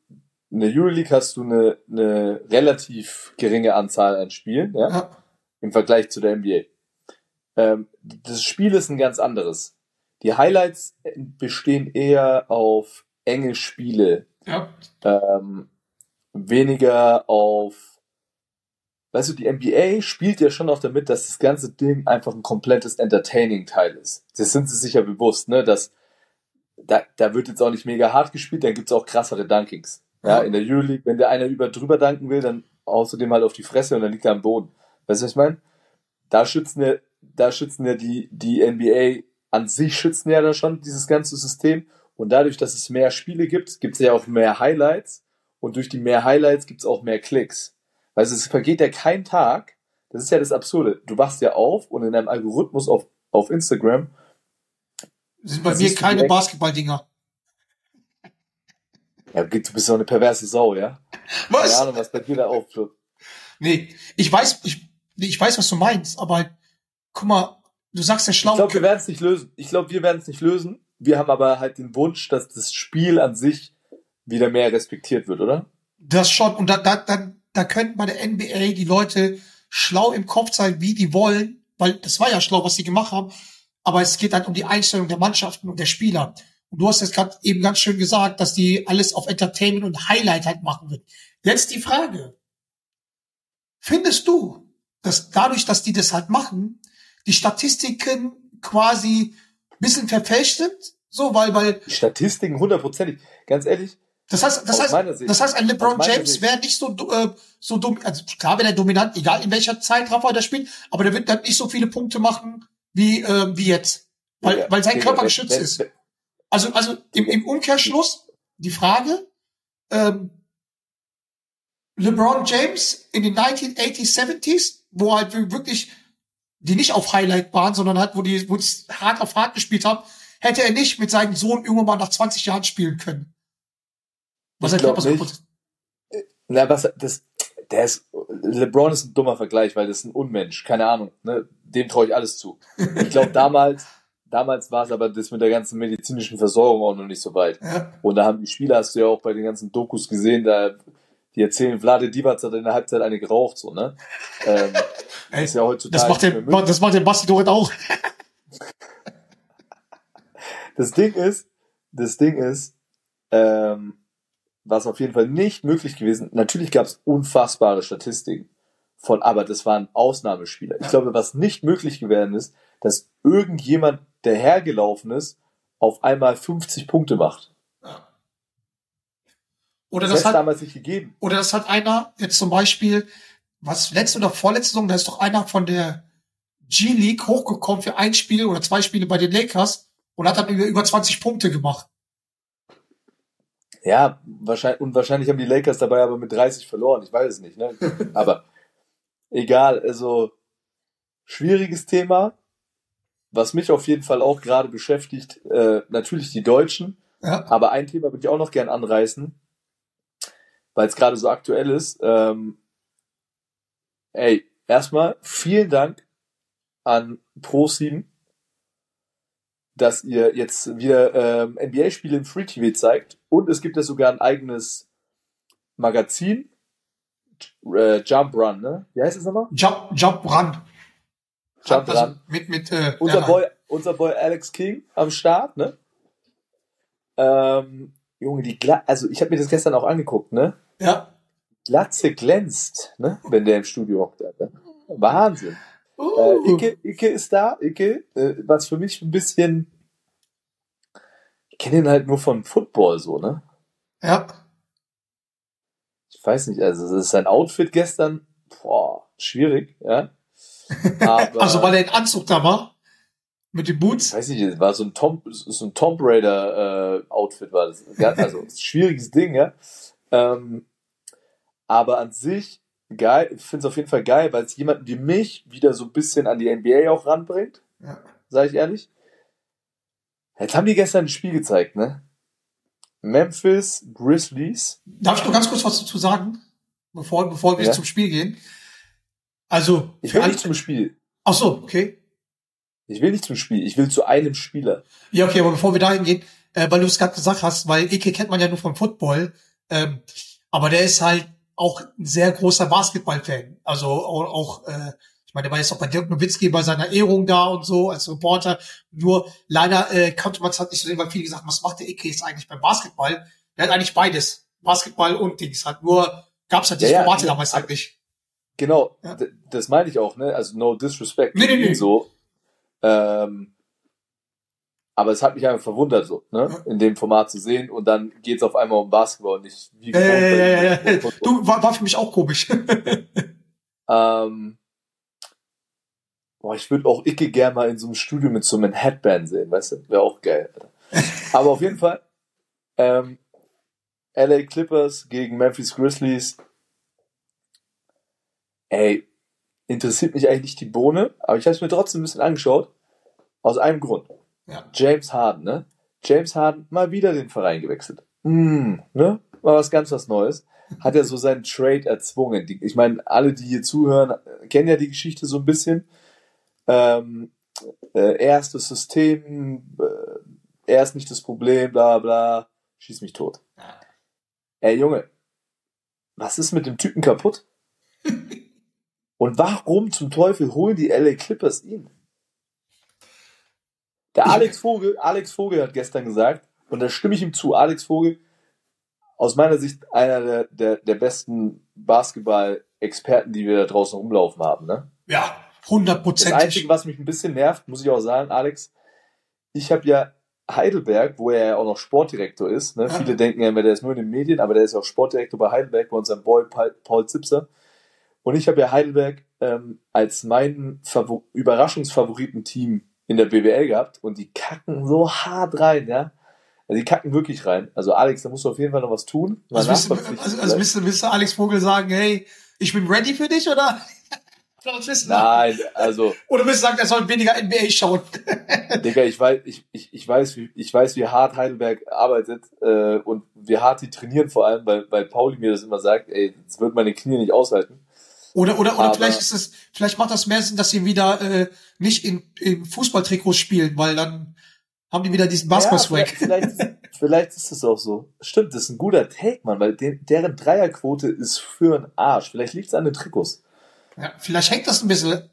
in der Euroleague hast du eine, eine relativ geringe Anzahl an Spielen, ja? Ja, im Vergleich zu der NBA. Ähm, das Spiel ist ein ganz anderes. Die Highlights bestehen eher auf enge Spiele, ja, ähm, weniger auf, weißt du, die NBA spielt ja schon auch damit, dass das ganze Ding einfach ein komplettes Entertaining-Teil ist. Das sind sie sicher bewusst, ne, dass da, da wird jetzt auch nicht mega hart gespielt, dann gibt's auch krassere Dunkings. Ja, in der Euroleague, wenn der einer über drüber danken will, dann außerdem halt auf die Fresse und dann liegt er am Boden. Weißt du, was ich meine? Da schützen ja, da schützen ja die, die NBA an sich schützen ja da schon dieses ganze System. Und dadurch, dass es mehr Spiele gibt, gibt es ja auch mehr Highlights. Und durch die mehr Highlights gibt es auch mehr Klicks. Weißt du, es vergeht ja kein Tag. Das ist ja das Absurde. Du wachst ja auf und in deinem Algorithmus auf, auf Instagram, sind bei Das mir keine. Basketballdinger. ja, du bist doch eine perverse Sau, ja? Keine Was? Ahnung, was bei dir da auftritt. Nee, ich weiß, ich, nee, ich weiß, was du meinst, aber halt, guck mal, du sagst ja schlau. Ich glaube, wir werden es nicht lösen. Ich glaube, wir werden es nicht lösen. Wir haben aber halt den Wunsch, dass das Spiel an sich wieder mehr respektiert wird, oder? Das schon. Und da, da, da, da könnten bei der NBA die Leute schlau im Kopf sein, wie die wollen, weil das war ja schlau, was sie gemacht haben. Aber es geht halt um die Einstellung der Mannschaften und der Spieler. Und du hast jetzt gerade eben ganz schön gesagt, dass die alles auf Entertainment und Highlight halt machen wird. Jetzt die Frage. Findest du, dass dadurch, dass die das halt machen, die Statistiken quasi ein bisschen verfälscht sind? So, weil, weil, Die Statistiken hundertprozentig. Ganz ehrlich, das heißt, das heißt, Sicht. das heißt, ein LeBron James wäre nicht so, äh, so dumm, also klar wäre er dominant, egal in welcher Zeitraffer er spielt, aber der wird dann nicht so viele Punkte machen wie, ähm, wie jetzt. Weil, Ja, weil sein Körper geschützt wenn- ist. Also, also im, im Umkehrschluss die Frage, ähm, LeBron James in den 1980s, 70s, wo halt wirklich die nicht auf Highlight waren, sondern halt, wo die, wo die hart auf hart gespielt haben, hätte er nicht mit seinem Sohn irgendwann mal nach 20 Jahren spielen können. Was Ich sein Körper glaub so nicht. kaputt ist. Na, was, das, der ist, LeBron ist ein dummer Vergleich, weil das ist ein Unmensch. Keine Ahnung, ne? Dem traue ich alles zu. Ich glaube, damals, damals war es aber das mit der ganzen medizinischen Versorgung auch noch nicht so weit. Ja. Und da haben die Spieler, hast du ja auch bei den ganzen Dokus gesehen, da, die erzählen, Vlade Divac hat in der Halbzeit eine geraucht, so, ne? Ähm, Ey, ist ja heutzutage Das macht möglich. das macht der Basti Dorit auch. Das Ding ist, das Ding ist, ähm, was auf jeden Fall nicht möglich gewesen. Natürlich gab es unfassbare Statistiken von, aber das waren Ausnahmespieler. Ich glaube, was nicht möglich gewesen ist, dass irgendjemand, der hergelaufen ist, auf einmal 50 Punkte macht. Oder Das, das hat, damals nicht gegeben. oder das hat einer, jetzt zum Beispiel, was letzte oder vorletzte Saison, da ist doch einer von der G-League hochgekommen für ein Spiel oder zwei Spiele bei den Lakers und hat dann über, über 20 Punkte gemacht. Ja, wahrscheinlich, und wahrscheinlich haben die Lakers dabei aber mit 30 verloren. Ich weiß es nicht, ne? Aber egal, also schwieriges Thema. Was mich auf jeden Fall auch gerade beschäftigt, äh, natürlich die Deutschen. Ja. Aber ein Thema würde ich auch noch gern anreißen, weil es gerade so aktuell ist. Ähm, ey, erstmal vielen Dank an Pro7, dass ihr jetzt wieder ähm, NBA-Spiele im Free TV zeigt. Und es gibt ja sogar ein eigenes Magazin, äh, Jump Run, ne? Wie heißt es nochmal? Jump, Jump Run. Jump also Run. Mit, mit, äh, Unser Boy, unser Boy Alex King am Start, ne? Ähm, Junge, die Gla also ich habe mir das gestern auch angeguckt, ne? Ja. Glatze glänzt, ne? Wenn der im Studio hockt. Alter. Wahnsinn. Uh. Äh, Icke, Icke ist da, Icke, äh, was für mich ein bisschen, ich kenne ihn halt nur von Football so, ne? Ja. Weiß nicht, also das ist sein Outfit gestern, boah, schwierig, ja. Aber, Also weil er in Anzug da war. Mit den ich Boots. weiß nicht, es war so ein Tom, so ein Tomb Raider äh, Outfit war das. Also schwieriges Ding, ja. Ähm, aber an sich geil, ich finde es auf jeden Fall geil, weil es jemanden wie mich wieder so ein bisschen an die NBA auch ranbringt, Ja. sage ich ehrlich. Jetzt haben die gestern ein Spiel gezeigt, ne? Memphis Grizzlies. Darf ich nur ganz kurz was dazu sagen? Bevor, bevor wir Ja. zum Spiel gehen. Also, Ich für will nicht zum Spiel. ach so, okay. Ich will nicht zum Spiel. Ich will zu einem Spieler. Ja, okay, aber bevor wir dahin gehen, äh, weil du es gerade gesagt hast, weil Ike kennt man ja nur vom Football, ähm, aber der ist halt auch ein sehr großer Basketball-Fan. Also auch, auch äh, meine, der war jetzt auch bei Dirk Nowitzki bei seiner Ehrung da und so als Reporter. Nur leider äh, konnte man es halt nicht so sehen, weil viele gesagt haben, was macht der Ike jetzt eigentlich beim Basketball? Der hat eigentlich beides. Basketball und Dings. Halt nur gab's halt diese Ja, Formate ja. damals halt nicht. Genau, Ja. das meine ich auch, ne? Also no disrespect. Nee, nee, nee. So. Ähm, aber es hat mich einfach verwundert, so, ne? In dem Format zu sehen und dann geht's auf einmal um Basketball und nicht wie ja, ja, ja. bei- Du, war, war für mich auch komisch. Ähm, boah, ich würde auch Icke gerne mal in so einem Studio mit so einem Headband sehen, weißt du? Wäre auch geil. Alter. Aber auf jeden Fall, ähm, LA Clippers gegen Memphis Grizzlies. Ey, interessiert mich eigentlich nicht die Bohne, aber ich habe es mir trotzdem ein bisschen angeschaut. Aus einem Grund. Ja. James Harden, ne? James Harden mal wieder den Verein gewechselt. Mm, ne? War was ganz was Neues. Hat er so seinen Trade erzwungen. Ich meine, alle, die hier zuhören, kennen ja die Geschichte so ein bisschen. Ähm, äh, er ist das System, äh, er ist nicht das Problem, bla bla. Schieß mich tot. Ey, Junge, was ist mit dem Typen kaputt? Und warum zum Teufel holen die LA Clippers ihn? Der Alex Vogel, Alex Vogel hat gestern gesagt, und da stimme ich ihm zu, Alex Vogel, aus meiner Sicht einer der, der, der besten Basketball-Experten, die wir da draußen rumlaufen haben. Ne? Ja, Das Einzige, was mich ein bisschen nervt, muss ich auch sagen, Alex, ich habe ja Heidelberg, wo er ja auch noch Sportdirektor ist. Ne? Ja. Viele denken ja immer, der ist nur in den Medien, aber der ist auch Sportdirektor bei Heidelberg, bei unserem Boy Paul, Zipser. Und ich habe ja Heidelberg ähm, als meinen Favor Überraschungsfavoriten-Team in der BWL gehabt und die kacken so hart rein, ja. Also die kacken wirklich rein. Also Alex, da musst du auf jeden Fall noch was tun. Also, nachverpflichten also, also willst du Alex Vogel sagen, hey, ich bin ready für dich, oder? Du sagen? Nein, also Oder du sagen, er soll weniger NBA schauen? Digga, ich weiß, ich, ich, ich weiß, wie, ich weiß, wie hart Heidelberg arbeitet äh, und wie hart die trainieren vor allem, weil, weil Pauli mir das immer sagt, ey, das wird meine Knie nicht aushalten. Oder, oder, oder Aber- vielleicht ist es, vielleicht macht das mehr Sinn, dass sie wieder äh, nicht in, in Fußballtrikots spielen, weil dann haben die wieder diesen Ja, Basketball-Swag. vielleicht, vielleicht, vielleicht ist es auch so. Stimmt, das ist ein guter Take, Mann, weil den, deren Dreierquote ist für einen Arsch. Vielleicht liegt es an den Trikots. Ja, vielleicht hängt das ein bisschen,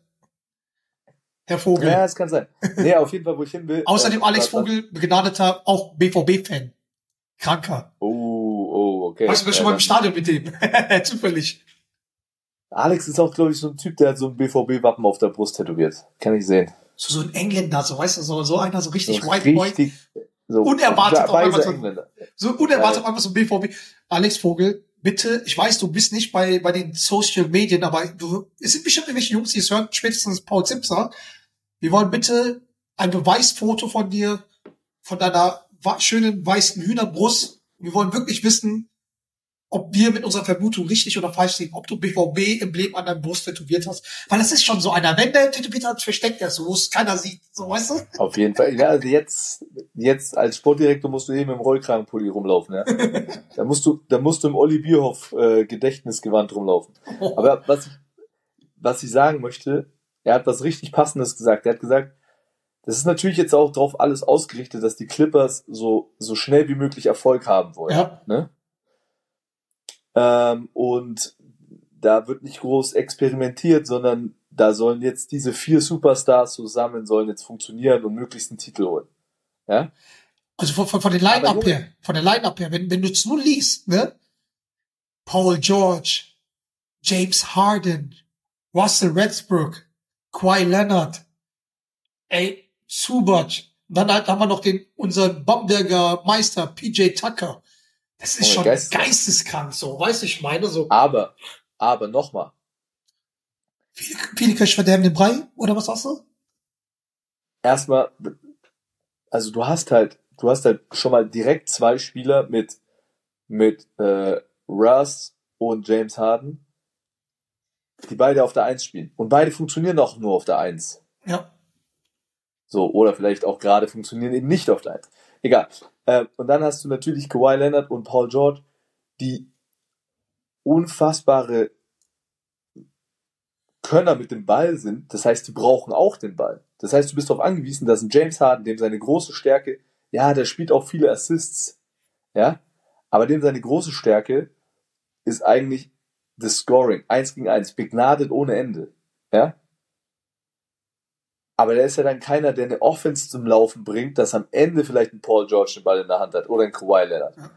Herr Vogel. Ja, das kann sein. Nee, auf jeden Fall, wo ich hin will. Außerdem äh, Alex Vogel, begnadeter, auch BVB-Fan. Kranker. Oh, oh, okay. Warst du Ja, schon mal im Stadion mit dem? Zufällig. Alex ist auch, glaube ich, so ein Typ, der hat so ein BVB-Wappen auf der Brust tätowiert. Kann ich sehen. So, so ein Engländer, so, weißt du, so, so einer, so richtig so White Boy. richtig, so Unerwartet auf einmal so-. So unerwartet Geil. einfach so BVB. Alex Vogel, bitte, ich weiß, du bist nicht bei, bei den Social Medien, aber du, es sind bestimmt irgendwelche Jungs, die es hören, spätestens Paul Zipser. Wir wollen bitte ein Beweisfoto von dir, von deiner schönen weißen Hühnerbrust. Wir wollen wirklich wissen, ob wir mit unserer Vermutung richtig oder falsch liegen, ob du BVB-Emblem an deinem Brust tätowiert hast. Weil das ist schon so einer, wenn der tätowiert hat, versteckt er es so, wo es keiner sieht. So, weißt du? Auf jeden Fall. Ja, also jetzt, jetzt als Sportdirektor musst du eben im Rollkragenpulli rumlaufen, ja. da musst du, da musst du im Olli Bierhoff äh, Gedächtnisgewand rumlaufen. Aber was ich, was ich sagen möchte, er hat was richtig Passendes gesagt. Er hat gesagt, das ist natürlich jetzt auch drauf alles ausgerichtet, dass die Clippers so, so schnell wie möglich Erfolg haben wollen. Ja. Ne? Ähm, und da wird nicht groß experimentiert, sondern da sollen jetzt diese vier Superstars zusammen sollen jetzt funktionieren und möglichst einen Titel holen. Ja? Also von, von, von den Line-Up her, von der Line-Up her, wenn, wenn du es nur liest, ne? Paul George, James Harden, Russell Westbrook, Kawhi Leonard, ey, Subac, dann halt haben wir noch den, unseren Bamberger Meister, PJ Tucker. Das ist Oh, schon geisteskrank. geisteskrank, so, weißt du, ich meine, so, Aber, aber nochmal, viele, viele Kirche verderben den Brei, oder was sagst du? erstmal, also du hast halt, du hast halt schon mal direkt zwei Spieler mit, mit äh, Russ und James Harden, die beide auf der Eins spielen. Und beide funktionieren auch nur auf der Eins. Ja. So, oder vielleicht auch gerade funktionieren eben nicht auf der Eins. Egal. Äh, und dann hast du natürlich Kawhi Leonard und Paul George, die unfassbare Könner mit dem Ball sind. Das heißt, die brauchen auch den Ball. Das heißt, du bist darauf angewiesen, dass ein James Harden, dem seine große Stärke, ja, der spielt auch viele Assists, ja, aber dem seine große Stärke ist eigentlich das Scoring. Eins gegen eins, begnadet ohne Ende, ja. Aber der ist ja dann keiner, der eine Offense zum Laufen bringt, dass am Ende vielleicht ein Paul George den Ball in der Hand hat oder ein Kawhi Leonard. Ja.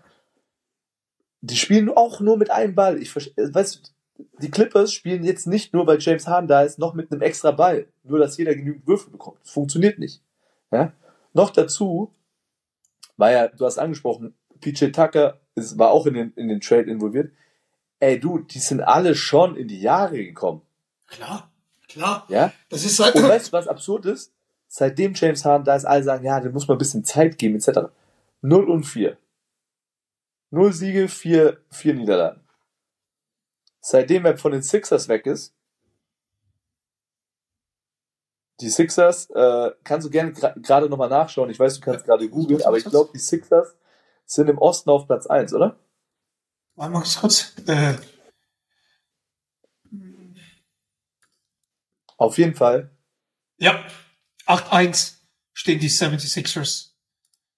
Die spielen auch nur mit einem Ball. Ich äh, weißt du, die Clippers spielen jetzt nicht nur, weil James Harden da ist, noch mit einem extra Ball. Nur, dass jeder genügend Würfel bekommt. Das funktioniert nicht. Ja? Noch dazu, war ja, du hast angesprochen, PJ Tucker ist, war auch in den, in den Trade involviert. Ey, du, die sind alle schon in die Jahre gekommen. Klar, klar. Ja? Das ist halt, Und weißt du, was absurd ist? Seitdem James Harden da ist, alle sagen, ja, dem muss man ein bisschen Zeit geben, etc. 0 und 4. 0 Siege, 4, 4 Niederlagen. Seitdem er von den Sixers weg ist, die Sixers, äh, kannst du gerne gra- gerade nochmal nachschauen. Ich weiß, du kannst gerade googeln, aber ich glaube, die Sixers sind im Osten auf Platz 1, oder? warte mal kurz, äh, Auf jeden Fall ja, 8-1 stehen die 76ers.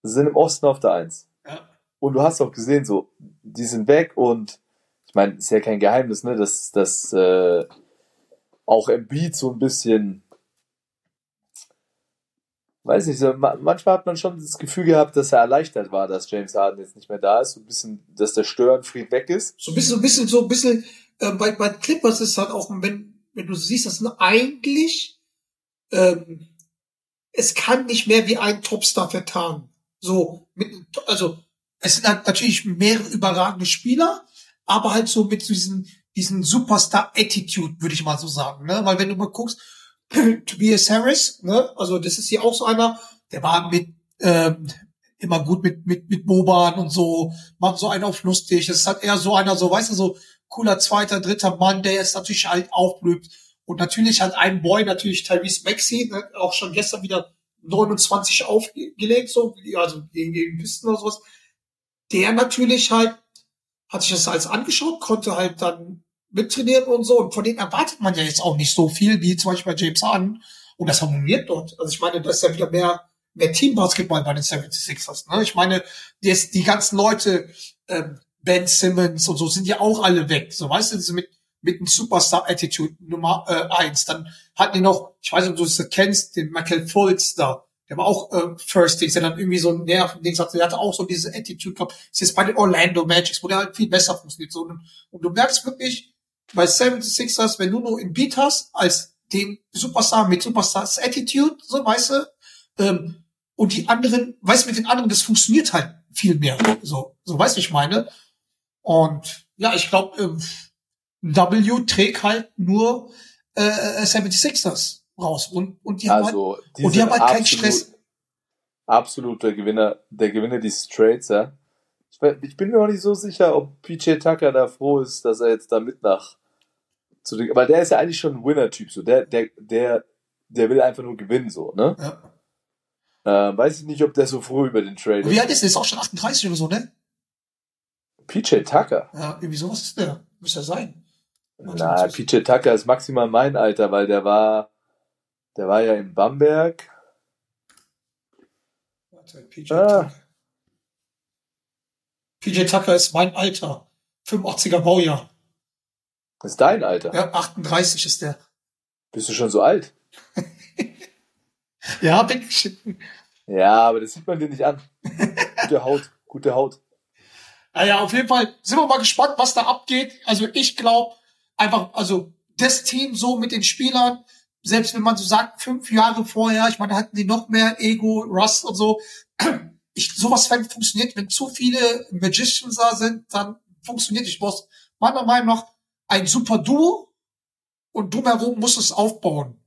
sind im Osten auf der 1. Ja. Und du hast auch gesehen, so, die sind weg und ich meine, ist ja kein Geheimnis, ne, dass, dass äh, auch Embiid so ein bisschen, weiß nicht, so, ma manchmal hat man schon das Gefühl gehabt, dass er erleichtert war, dass James Harden jetzt nicht mehr da ist, so ein bisschen, dass der Störenfried weg ist. So ein bisschen, so ein bisschen, so ein bisschen, äh, bei, bei Clippers ist halt auch, wenn, wenn du siehst, das sind eigentlich, ähm, es kann nicht mehr wie ein Topstar vertan. So, mit, also, es sind halt natürlich mehrere überragende Spieler, aber halt so mit diesen, diesen Superstar-Attitude, würde ich mal so sagen, ne? Weil wenn du mal guckst, Tobias Harris, ne? Also, das ist hier auch so einer, der war mit, ähm, immer gut mit, mit, mit Boban und so, macht so einen auf lustig. Ist halt eher so einer, so, weißt du, so cooler zweiter, dritter Mann, der jetzt natürlich halt aufblüht. Und natürlich hat ein Boy, natürlich Tyrese Maxey, ne, auch schon gestern wieder 29 aufgelegt, so, also gegen, gegen Pisten oder sowas. Der natürlich halt, hat sich das alles angeschaut, konnte halt dann mittrainieren und so. Und von denen erwartet man ja jetzt auch nicht so viel, wie zum Beispiel bei James Harden. Und das harmoniert dort. Also ich meine, das ist ja wieder mehr, mehr Teambasketball bei den 76ers. Ne? Ich meine, die, die ganzen Leute, ähm, Ben Simmons und so, sind ja auch alle weg. So, weißt du, mit, mit einem Superstar-Attitude Nummer äh, eins. Dann hatten die noch, ich weiß nicht, ob du es kennst, den Michael Fultz da. Der war auch äh, First Dings, der dann irgendwie so ein Nerven-Dings hatte. Der hatte auch so diese Attitude gehabt. Ist jetzt bei den Orlando Magics, wo der halt viel besser funktioniert. So, und, und du merkst wirklich, bei 76ers, wenn du nur im Beat hast, als den Superstar mit Superstars Attitude, so weißt du, ähm, und die anderen, weißt du, mit den anderen, das funktioniert halt viel mehr. So, so weißt du, ich meine. Und ja, ich glaube, ähm, W trägt halt nur äh, 76ers raus. Und, und die haben halt, Also, die, und die haben halt keinen absolut- Stress. Absolut der Gewinner, der Gewinner dieses Trades, ja. Ich, ich bin mir auch nicht so sicher, ob PJ Tucker da froh ist, dass er jetzt da mit nach zu den, weil der ist ja eigentlich schon ein Winner-Typ, so der, der, der, der will einfach nur gewinnen, so, ne? Ja. Äh, weiß ich nicht, ob der so froh über den Trade Und wie ist. alt ist der? Ist auch schon 38 oder so, ne? PJ Tucker. Ja, irgendwie sowas ist der. Muss ja sein. Na, PJ Tucker ist maximal mein Alter, weil der war, der war ja in Bamberg. Warte, PJ Ah. Tucker. PJ Tucker ist mein Alter. 85er Baujahr. Das ist dein Alter. Ja, 38 ist der. Bist du schon so alt? Ja, bin ich. Ja, aber das sieht man dir nicht an. Gute Haut, gute Haut. Naja, auf jeden Fall sind wir mal gespannt, was da abgeht. Also ich glaube einfach, also das Team so mit den Spielern, selbst wenn man so sagt, fünf Jahre vorher, ich meine, hatten die noch mehr Ego, Rust und so. ich, sowas funktioniert, wenn zu viele Magicians da sind, dann funktioniert nicht. Du brauchst meiner Meinung nach ein super Duo und drumherum musst du es aufbauen.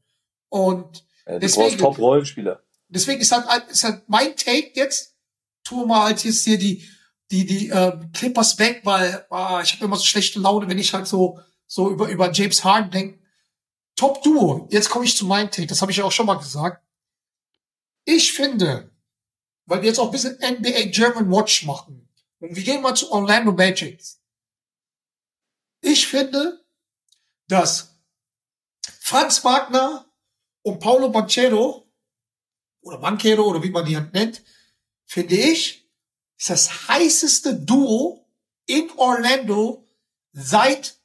Und Äh, du Deswegen- brauchst Top-Rollenspieler. deswegen ist halt, ist halt mein Take jetzt, wir mal halt jetzt hier die, die, die ähm, Clippers weg, weil ah, ich habe immer so schlechte Laune, wenn ich halt so, so über, über James Harden denke. Top Duo. Jetzt komme ich zu meinem Take, das habe ich ja auch schon mal gesagt. Ich finde, weil wir jetzt auch ein bisschen NBA German Watch machen, und wir gehen mal zu Orlando Magic. Ich finde, dass Franz Wagner und Paulo Banchero oder Banchero oder wie man die halt nennt, finde ich, ist das heißeste Duo in Orlando seit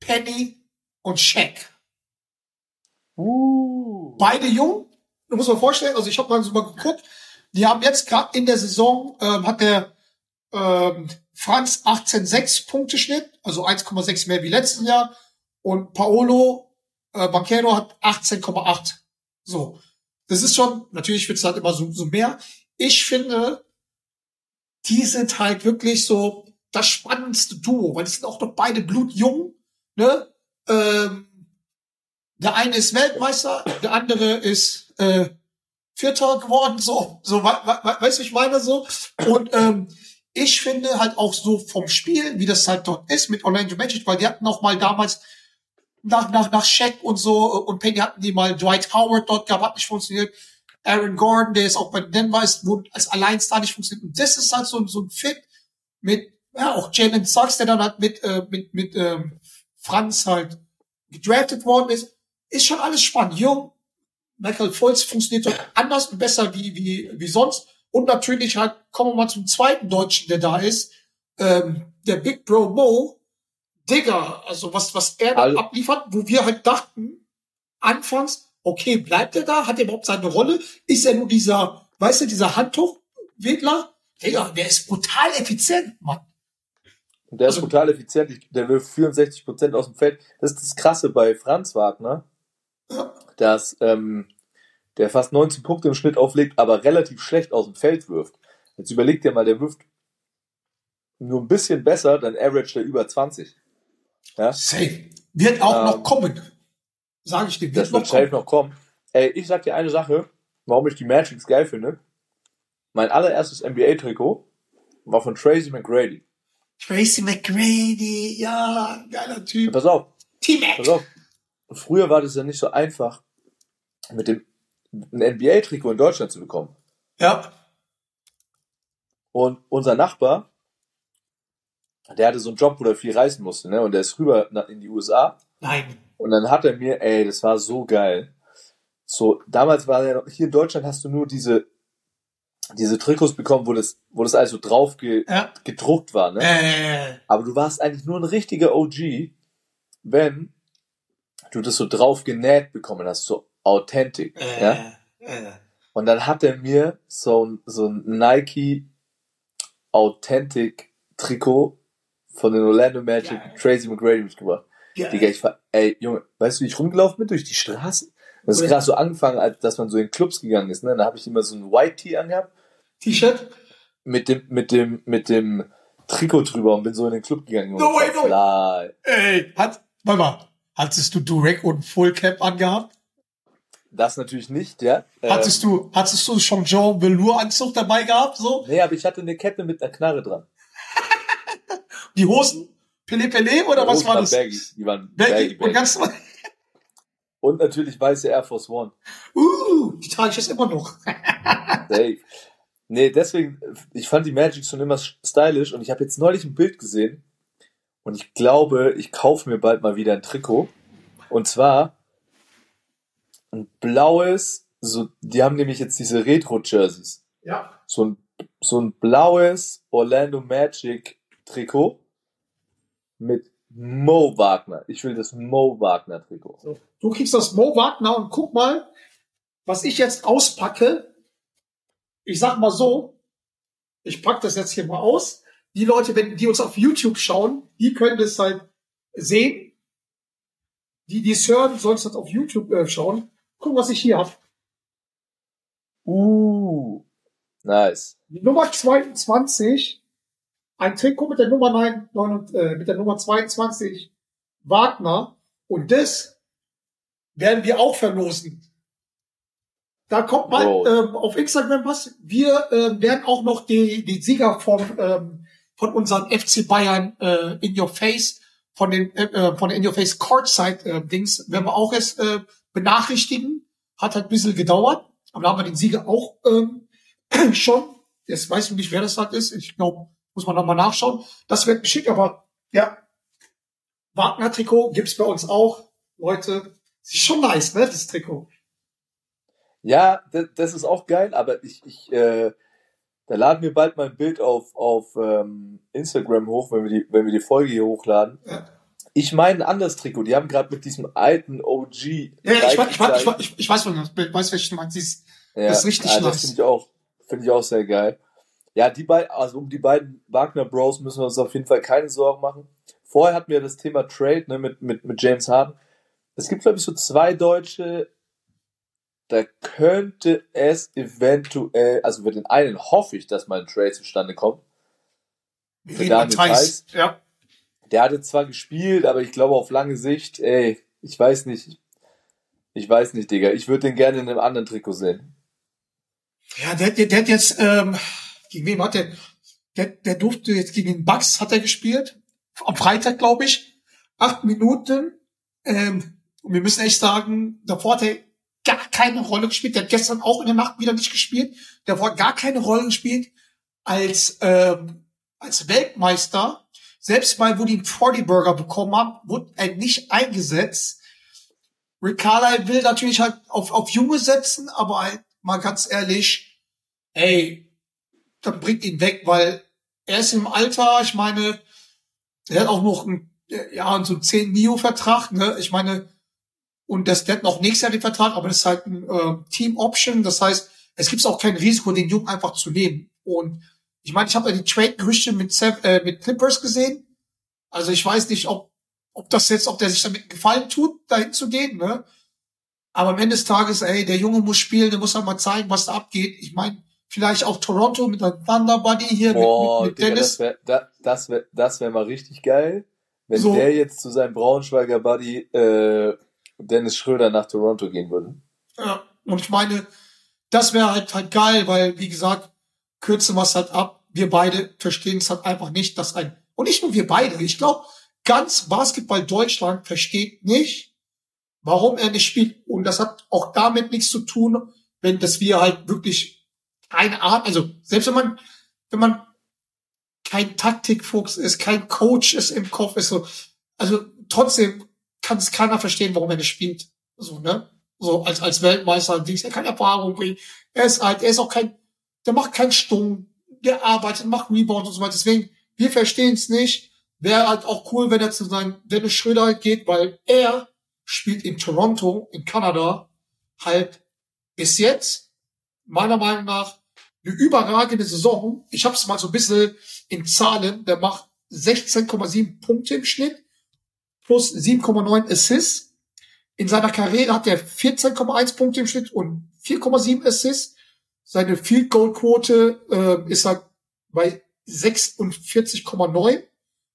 Penny und Shaq. Uh. Beide jung, du musst mal vorstellen, also ich habe mal so mal geguckt, die haben jetzt gerade in der Saison, ähm, hat der ähm, Franz 18,6 Punkte Schnitt, also 1,6 mehr wie letztes Jahr und Paolo äh, Banquero hat 18,8. So, das ist schon, natürlich wird's halt immer so, so mehr. Ich finde, die sind halt wirklich so das spannendste Duo, weil die sind auch noch beide blutjung, ne? Ähm, der eine ist Weltmeister, der andere ist äh, Vierter geworden, so, so, we we we- weißt du, ich meine so. Und ähm, ich finde halt auch so vom Spiel, wie das halt dort ist mit Orlando Magic, weil die hatten auch mal damals nach nach nach Shaq und so äh, und Penny hatten die mal Dwight Howard dort gehabt, hat nicht funktioniert. Aaron Gordon, der ist auch bei Denver ist, wo als Alleinstar nicht funktioniert. Und das ist halt so, so ein Fit mit, ja, auch Jalen Suggs, der dann halt mit, äh, mit, mit ähm, Franz halt gedraftet worden ist. Ist schon alles spannend. Jung, Michael Fultz funktioniert doch anders und besser wie, wie, wie sonst. Und natürlich halt, kommen wir mal zum zweiten Deutschen, der da ist, ähm, der Big Bro Mo, Digger, also was, was er da All- abliefert, wo wir halt dachten, anfangs, okay, bleibt er da? Hat er überhaupt seine Rolle? Ist er nur dieser, weißt du, dieser Handtuchwedler? Digga, der ist brutal effizient, Mann. Der ist Also- brutal effizient. Der wirft 64 Prozent aus dem Feld. Das ist das Krasse bei Franz Wagner, Ja. dass ähm, der fast 19 Punkte im Schnitt auflegt, aber relativ schlecht aus dem Feld wirft. Jetzt überleg dir mal, der wirft nur ein bisschen besser, dann average der über 20. Ja, Safe. Wird auch Ähm, noch kommen. Sage ich dir, das noch wird safe noch kommen. Ey, ich sag dir eine Sache, warum ich die Magics geil finde. Mein allererstes NBA-Trikot war von Tracy McGrady. Tracy McGrady, ja, geiler Typ. Pass auf, T-Mac. Pass auf. Früher war das ja nicht so einfach, mit dem ein NBA-Trikot in Deutschland zu bekommen. Ja. Und unser Nachbar, der hatte so einen Job, wo er viel reisen musste, ne? Und der ist rüber in die USA. Nein. Und dann hat er mir, ey, das war so geil. So, damals war ja noch, hier in Deutschland hast du nur diese, diese Trikots bekommen, wo das, wo das also drauf ge, Ja. gedruckt war, ne? Äh, Aber du warst eigentlich nur ein richtiger OG, wenn du das so drauf genäht bekommen hast, so authentisch, äh, ja? äh. Und dann hat er mir so ein, so ein Nike Authentic Trikot von den Orlando Magic Geil. Tracy McGrady mitgebracht. Geil. Digga, ich war, ey, Junge, weißt du, wie ich rumgelaufen bin durch die Straße? Das ist gerade so angefangen, als dass man so in Clubs gegangen ist, ne? Da habe ich immer so ein White Tee angehabt T-Shirt? mit dem, mit dem, mit dem Trikot drüber und bin so in den Club gegangen. No way, no way. Ey, hat, warte mal, hattest du Durek und Full Cap angehabt? Das natürlich nicht, ja. Äh, Hattest du, hattest du schon Jean Velour Anzug dabei gehabt, so? nee, aber ich hatte eine Kette mit einer Knarre dran. Die Hosen? Pele Pele oder was war das? Baggy. Die waren Baggy, baggy, und ganz, Und natürlich weiße Air Force One. uh, die trage ich jetzt immer noch. Safe. Nee, deswegen, ich fand die Magic schon immer stylisch und ich habe jetzt neulich ein Bild gesehen und ich glaube, ich kaufe mir bald mal wieder ein Trikot. Und zwar ein blaues, so, die haben nämlich jetzt diese Retro-Jerseys. Ja. So ein, so ein blaues Orlando Magic Trikot mit Mo Wagner. Ich will das Mo Wagner Trikot. So. Du kriegst das Mo Wagner und guck mal, was ich jetzt auspacke. Ich sag mal so, ich pack das jetzt hier mal aus. Die Leute, wenn die uns auf YouTube schauen, die können das halt sehen. Die, die es hören, sollen es halt auf YouTube äh, schauen. Guck, was ich hier hab. Uh, Nice. Die Nummer 22, ein Trikot mit der Nummer 9, 9 äh, mit der Nummer 22 Wagner und das werden wir auch verlosen. Da kommt mal Bro. ähm, auf Instagram was. Wir ähm, werden auch noch die, die Sieger von, ähm, von unseren FC Bayern äh, in your face, von den äh, äh, von der in your face Courtside äh, Dings, werden wir auch erst äh, benachrichtigen. Hat halt ein bisschen gedauert, aber da haben wir den Sieger auch ähm, schon. Jetzt weiß ich nicht, wer das halt ist. Ich glaube, muss man nochmal nachschauen. Das wird geschickt, aber ja. Wagner-Trikot gibt's bei uns auch. Leute, ist schon nice, ne, das Trikot. Ja, das, das ist auch geil, aber ich, ich, äh, da laden wir bald mal ein Bild auf, auf ähm, Instagram hoch, wenn wir die, wenn wir die Folge hier hochladen. Ja. Ich meine ein anderes Trikot. Die haben gerade mit diesem alten OG. Ja, ja, ich, weiß- ich, weiß- ich, ich, ich weiß, welches du meinst. Ja, Das ist richtig ja, nice. Das finde ich auch, finde ich auch sehr geil. Ja, die beiden, also um die beiden Wagner Bros müssen wir uns auf jeden Fall keine Sorgen machen. Vorher hatten wir das Thema Trade, ne, mit, mit, mit James Harden. Es gibt, glaube ich, so zwei Deutsche, da könnte es eventuell, also für den einen hoffe ich, dass mal ein Trade zustande kommt. Für Daniel Thais. Ja. Der hatte zwar gespielt, aber ich glaube auf lange Sicht, ey, ich weiß nicht. Ich weiß nicht, Digga. Ich würde den gerne in einem anderen Trikot sehen. Ja, der, der, der hat jetzt, ähm, gegen wem hat der, der, der durfte jetzt gegen den Bucks hat er gespielt. Am Freitag, glaube ich. Acht Minuten. Ähm, und wir müssen echt sagen, davor hat er gar keine Rolle gespielt. Der hat gestern auch in der Nacht wieder nicht gespielt. Davor hat gar keine Rolle gespielt. Als, ähm, als Weltmeister, selbst mal, wo die einen 40 Burger bekommen haben, wurde er nicht eingesetzt. Rick Carlisle will natürlich halt auf, auf Junge setzen, aber halt mal ganz ehrlich, ey, dann bringt ihn weg, weil er ist im Alter, ich meine, er hat auch noch ein, ja, so einen 10 Mio Vertrag, ne, ich meine, und das, der hat noch nächstes Jahr den Vertrag, aber das ist halt ein äh, Team Option, das heißt, es gibt auch kein Risiko, den Jungen einfach zu nehmen. Und ich meine, ich habe ja die Trade-Gerüchte mit, Sev- äh, mit Clippers gesehen. Also ich weiß nicht, ob, ob das jetzt, ob der sich damit einen Gefallen tut, dahin zu gehen, ne? Aber am Ende des Tages, ey, der Junge muss spielen, der muss halt mal zeigen, was da abgeht. Ich meine, vielleicht auch Toronto mit der Thunder Buddy hier Boah, mit, mit, mit Digga, Dennis. das wäre da, das wär, das wär mal richtig geil, wenn So. der jetzt zu seinem Braunschweiger Buddy äh, Dennis Schröder nach Toronto gehen würde. Ja, und ich meine, das wäre halt halt geil, weil, wie gesagt, kürzen wir es halt ab. Wir beide verstehen es halt einfach nicht, dass ein, und nicht nur wir beide, ich glaube, ganz Basketball Deutschland versteht nicht, warum er nicht spielt. Und das hat auch damit nichts zu tun, wenn das wir halt wirklich keine Art, also selbst wenn man, wenn man kein Taktikfuchs ist, kein Coach ist im Kopf, ist so, also trotzdem kann es keiner verstehen, warum er nicht spielt. So, ne? So als, als Weltmeister, Dings, er kann Erfahrung bringen. Er ist alt, er ist auch kein, der macht keinen Stumm, der arbeitet, macht Rebound und so weiter. Deswegen, wir verstehen es nicht. Wäre halt auch cool, wenn er zu seinem Dennis Schröder halt geht, weil er spielt in Toronto, in Kanada, halt bis jetzt, meiner Meinung nach, eine überragende Saison. Ich habe es mal so ein bisschen in Zahlen, der macht 16,7 Punkte im Schnitt plus 7,9 Assists. In seiner Karriere hat er 14,1 Punkte im Schnitt und 4,7 Assists. Seine Field Goal Quote äh, ist halt bei 46,9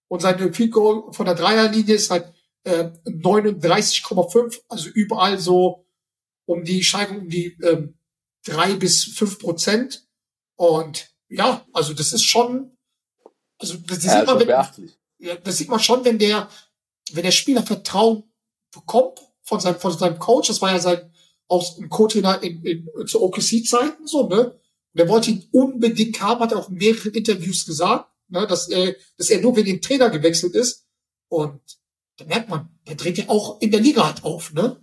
und seine Field Goal von der Dreierlinie ist halt äh, 39,5, also überall so um die Steigung um die ähm, drei bis fünf Prozent. Und ja, also das ist schon, also das, das Ja, sieht man, wenn, ja, das sieht man schon, wenn der, wenn der Spieler Vertrauen bekommt von seinem, von seinem Coach. Das war ja sein, auch ein Co-Trainer in, in, zu OKC-Zeiten, so, ne? Und der wollte ihn unbedingt haben, hat er auch in mehreren Interviews gesagt, ne, dass er, dass er nur wegen dem Trainer gewechselt ist. Und da merkt man, der dreht ja auch in der Liga halt auf, ne?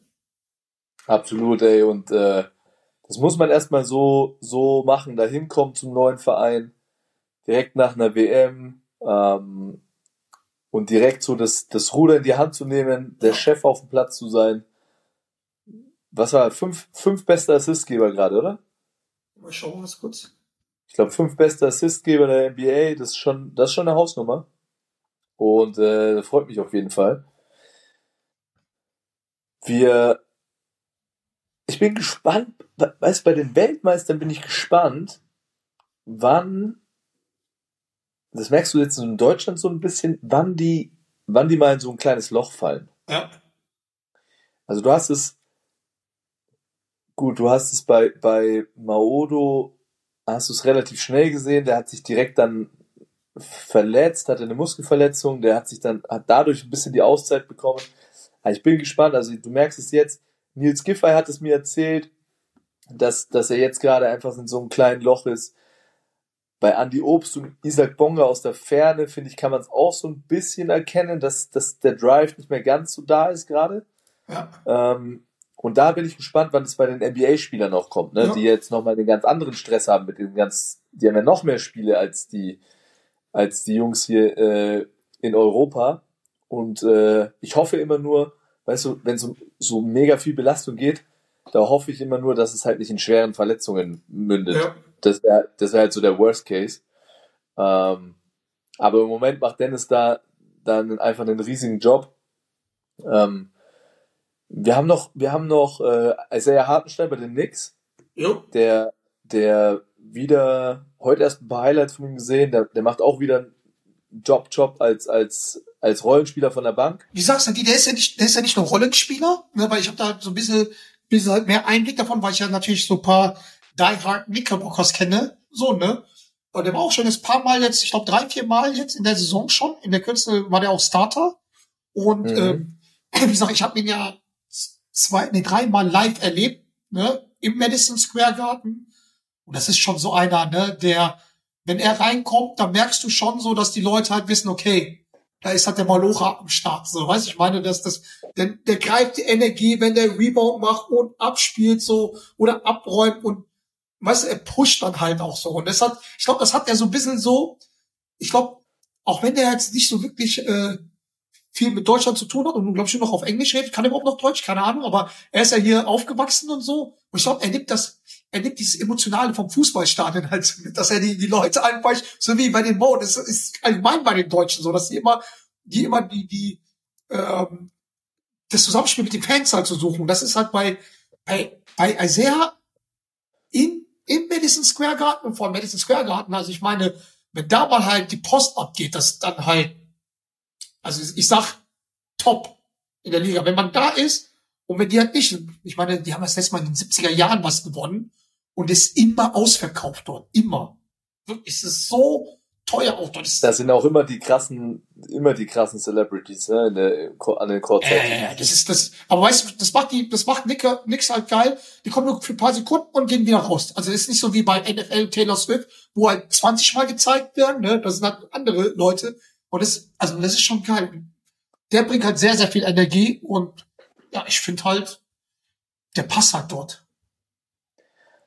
Absolut, ey. Und äh, das muss man erstmal so, so machen, da hinkommen zum neuen Verein, direkt nach einer WM ähm, und direkt so das, das Ruder in die Hand zu nehmen, der Chef auf dem Platz zu sein. Was war fünf, fünf beste Assistgeber gerade, oder? Mal schauen, was kurz. Ich glaube, fünf beste Assistgeber der NBA, das ist schon, das ist schon eine Hausnummer. Und äh, das freut mich auf jeden Fall. Wir, bin gespannt, we- weißt du, bei den Weltmeistern bin ich gespannt, wann, das merkst du jetzt in Deutschland so ein bisschen, wann die, wann die mal in so ein kleines Loch fallen. Ja. Also du hast es, gut, du hast es bei, bei Maodo, hast du es relativ schnell gesehen, der hat sich direkt dann verletzt, hatte eine Muskelverletzung, der hat sich dann, hat dadurch ein bisschen die Auszeit bekommen. Aber ich bin gespannt, also du merkst es jetzt, Nils Giffey hat es mir erzählt, dass, dass er jetzt gerade einfach in so einem kleinen Loch ist. Bei Andy Obst und Isaac Bonga aus der Ferne, finde ich, kann man es auch so ein bisschen erkennen, dass, dass der Drive nicht mehr ganz so da ist gerade. Ja. Ähm, und da bin ich gespannt, wann es bei den NBA-Spielern noch kommt, ne? Ja. die jetzt nochmal den ganz anderen Stress haben mit den ganz, die haben ja noch mehr Spiele als die, als die Jungs hier äh, in Europa. Und äh, ich hoffe immer nur, weißt du, wenn es um so mega viel Belastung geht, da hoffe ich immer nur, dass es halt nicht in schweren Verletzungen mündet. Ja. Das wäre das wär halt so der Worst Case. Ähm, aber im Moment macht Dennis da dann einfach einen riesigen Job. Ähm, wir haben noch, wir haben noch äh, Isaiah Hartenstein bei den Knicks, Jo. der, der wieder heute erst ein paar Highlights von ihm gesehen, der, der macht auch wieder einen Job, Job als, als, als Rollenspieler von der Bank. Wie sagst du, der ist ja nicht, der ist ja nicht nur Rollenspieler, ne, weil ich habe da so ein bisschen, bisschen halt mehr Einblick davon, weil ich ja natürlich so ein paar Die Hard Knickerbockers kenne, so, ne? Und der war auch schon jetzt paar Mal jetzt, ich glaube drei, vier Mal jetzt in der Saison schon. In der Kürze war der auch Starter. Und Mhm. ähm, wie gesagt, ich habe ihn ja zwei, nee, dreimal live erlebt, ne? Im Madison Square Garden. Und das ist schon so einer, ne, der, wenn er reinkommt, dann merkst du schon so, dass die Leute halt wissen, okay, da ist halt der Malocha am Start. So, weißt du, ich meine, dass das, der, der greift die Energie, wenn der Rebound macht und abspielt so oder abräumt und weißt du, er pusht dann halt auch so. Und das hat, ich glaube, das hat er so ein bisschen so, ich glaube, auch wenn der jetzt nicht so wirklich äh, viel mit Deutschland zu tun hat und glaube ich noch auf Englisch redet, kann er überhaupt noch Deutsch, keine Ahnung, aber er ist ja hier aufgewachsen und so. Und ich glaube, er nimmt das, er nimmt dieses Emotionale vom Fußballstadion halt mit, dass er die, die Leute einfach, so wie bei den Mo, das ist allgemein bei den Deutschen so, dass die immer, die immer die, die, ähm, das Zusammenspiel mit den Fans halt zu suchen. Das ist halt bei, bei, bei Isaiah in, im Madison Square Garden und vor Madison Square Garden, also ich meine, wenn da mal halt die Post abgeht, das dann halt, also ich sag, top in der Liga. Wenn man da ist und wenn die halt nicht, ich meine, die haben das letzte Mal in den 70er Jahren was gewonnen und ist immer ausverkauft dort. Immer. Wirklich, es ist so teuer auch dort. Da sind auch immer die krassen, immer die krassen Celebrities, ne, in der, an den Courtside. Äh, das ist das. Aber weißt du, das macht die, das macht Nicker, nix halt geil. Die kommen nur für ein paar Sekunden und gehen wieder raus. Also es ist nicht so wie bei NFL Taylor Swift, wo halt 20 Mal gezeigt werden. Ne, das sind halt andere Leute. Und das, also das ist schon geil. Der bringt halt sehr, sehr viel Energie und ja, ich finde halt, der passt halt dort.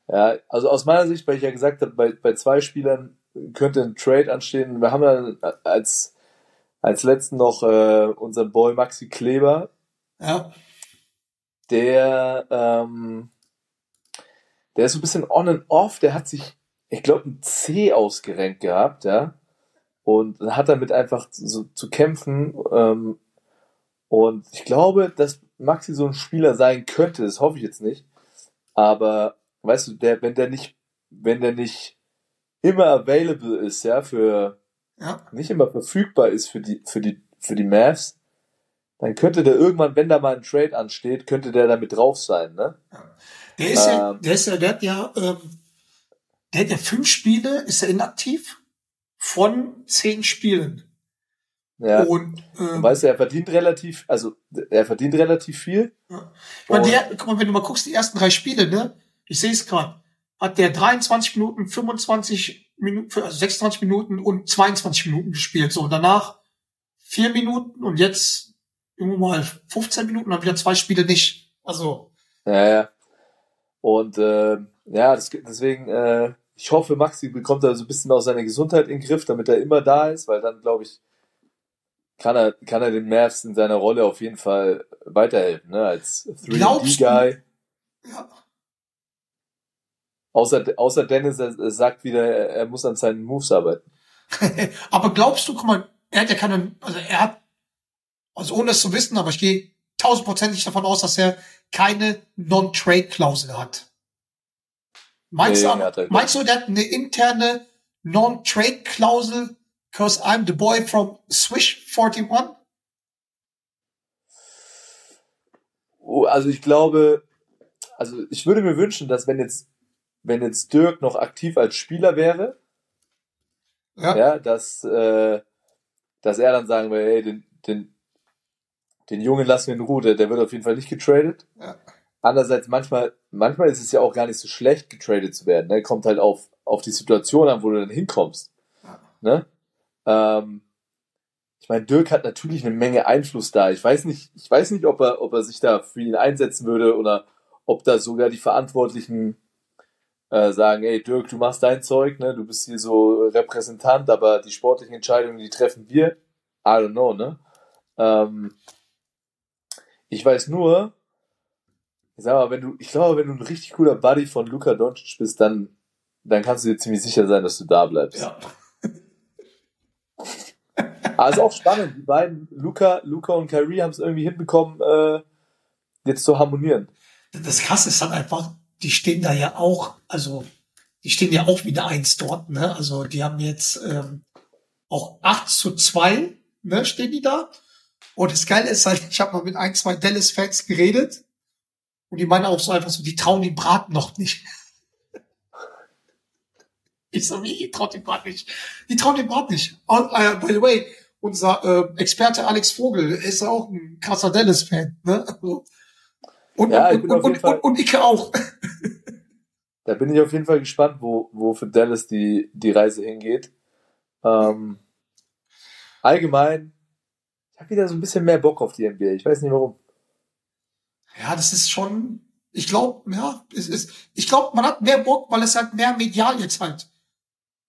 Ja, also aus meiner Sicht, weil ich ja gesagt habe, bei, bei zwei Spielern könnte ein Trade anstehen. Wir haben dann als, als letzten noch äh, unseren Boy Maxi Kleber, Ja, der, ähm, der ist so ein bisschen on and off, der hat sich, ich glaube, ein C ausgerenkt gehabt, ja. Und hat damit einfach so zu kämpfen. Ähm, und ich glaube, dass Maxi so ein Spieler sein könnte, das hoffe ich jetzt nicht. Aber weißt du, der, wenn der nicht, wenn der nicht immer available ist, ja, für ja. nicht immer verfügbar ist für die, für die, für die Mavs, dann könnte der irgendwann, wenn da mal ein Trade ansteht, könnte der damit drauf sein, ne? Der ist ja, Ähm. der ist ja, der hat ja, ähm, der hat ja fünf Spiele, ist er inaktiv von zehn Spielen. Ja. Und ähm, Und weißt du, er verdient relativ, also er verdient relativ viel. Ja. Mal, Und- der, guck mal, wenn du mal guckst, die ersten drei Spiele, ne? Ich sehe es gerade. Hat der 23 Minuten, 25 Minuten, also 26 Minuten und 22 Minuten gespielt. So, und danach vier Minuten und jetzt irgendwo mal 15 Minuten, dann wieder zwei Spiele nicht. Also, Ja, ja. Und äh, ja, das, deswegen, äh, ich hoffe, Maxi bekommt da so ein bisschen auch seine Gesundheit in den Griff, damit er immer da ist, weil dann, glaube ich, kann er, kann er den Mavs in seiner Rolle auf jeden Fall weiterhelfen, ne? Als Glaubst du- 3D-Guy. ja. Außer, außer Dennis, er, sagt wieder, er, muss an seinen Moves arbeiten. aber glaubst du, guck mal, er hat ja keine, also er hat, also ohne es zu wissen, aber ich gehe tausendprozentig davon aus, dass er keine Non-Trade-Klausel hat. Meinst, Nee, du, hat er- meinst du, der hat eine interne Non-Trade-Klausel, cause I'm the boy from Swish 41? Oh, Also ich glaube, also ich würde mir wünschen, dass wenn jetzt, wenn jetzt Dirk noch aktiv als Spieler wäre, Ja. ja, dass, äh, dass er dann sagen würde, hey, den, den, den Jungen lassen wir in Ruhe, der, der wird auf jeden Fall nicht getradet. Ja. Andererseits manchmal, manchmal ist es ja auch gar nicht so schlecht, getradet zu werden. Ne? Kommt halt auf, auf die Situation an, wo du dann hinkommst. Ja. Ne? Ähm, ich meine, Dirk hat natürlich eine Menge Einfluss da. Ich weiß nicht, ich weiß nicht, ob er, ob er sich da für ihn einsetzen würde oder ob da sogar die Verantwortlichen äh, sagen, ey Dirk, du machst dein Zeug, ne? Du bist hier so Repräsentant, aber die sportlichen Entscheidungen, die treffen wir. I don't know, ne? Ähm, ich weiß nur, ich sag mal, wenn du, ich glaube, wenn du ein richtig cooler Buddy von Luka Doncic bist, dann, dann kannst du dir ziemlich sicher sein, dass du da bleibst. Ja. Aber ist auch spannend. Die beiden, Luca, Luca und Kyrie haben es irgendwie hinbekommen, äh, jetzt zu harmonieren. Das Krasse ist halt einfach, die stehen da ja auch, also die stehen ja auch wieder eins dort, ne? Also die haben jetzt ähm, auch 8 zu 2, ne, stehen die da. Und das Geile ist halt, ich habe mal mit ein, zwei Dallas-Fans geredet und die meinen auch so einfach so, die trauen den Braten noch nicht. Ich so, wie, die traut den Braten nicht? Die trauen den Braten nicht. Und, äh, by the way, unser äh, Experte Alex Vogel ist auch ein krasser Dallas-Fan, ne? Also, und, Ja, ich und, und, und, Fall- und, Icke auch. Da bin ich auf jeden Fall gespannt, wo, wo für Dallas die, die Reise hingeht. Ähm, allgemein, ich habe wieder so ein bisschen mehr Bock auf die NBA. Ich weiß nicht warum. Ja, das ist schon, ich glaube, ja, es ist, ich glaube, man hat mehr Bock, weil es halt mehr medial jetzt halt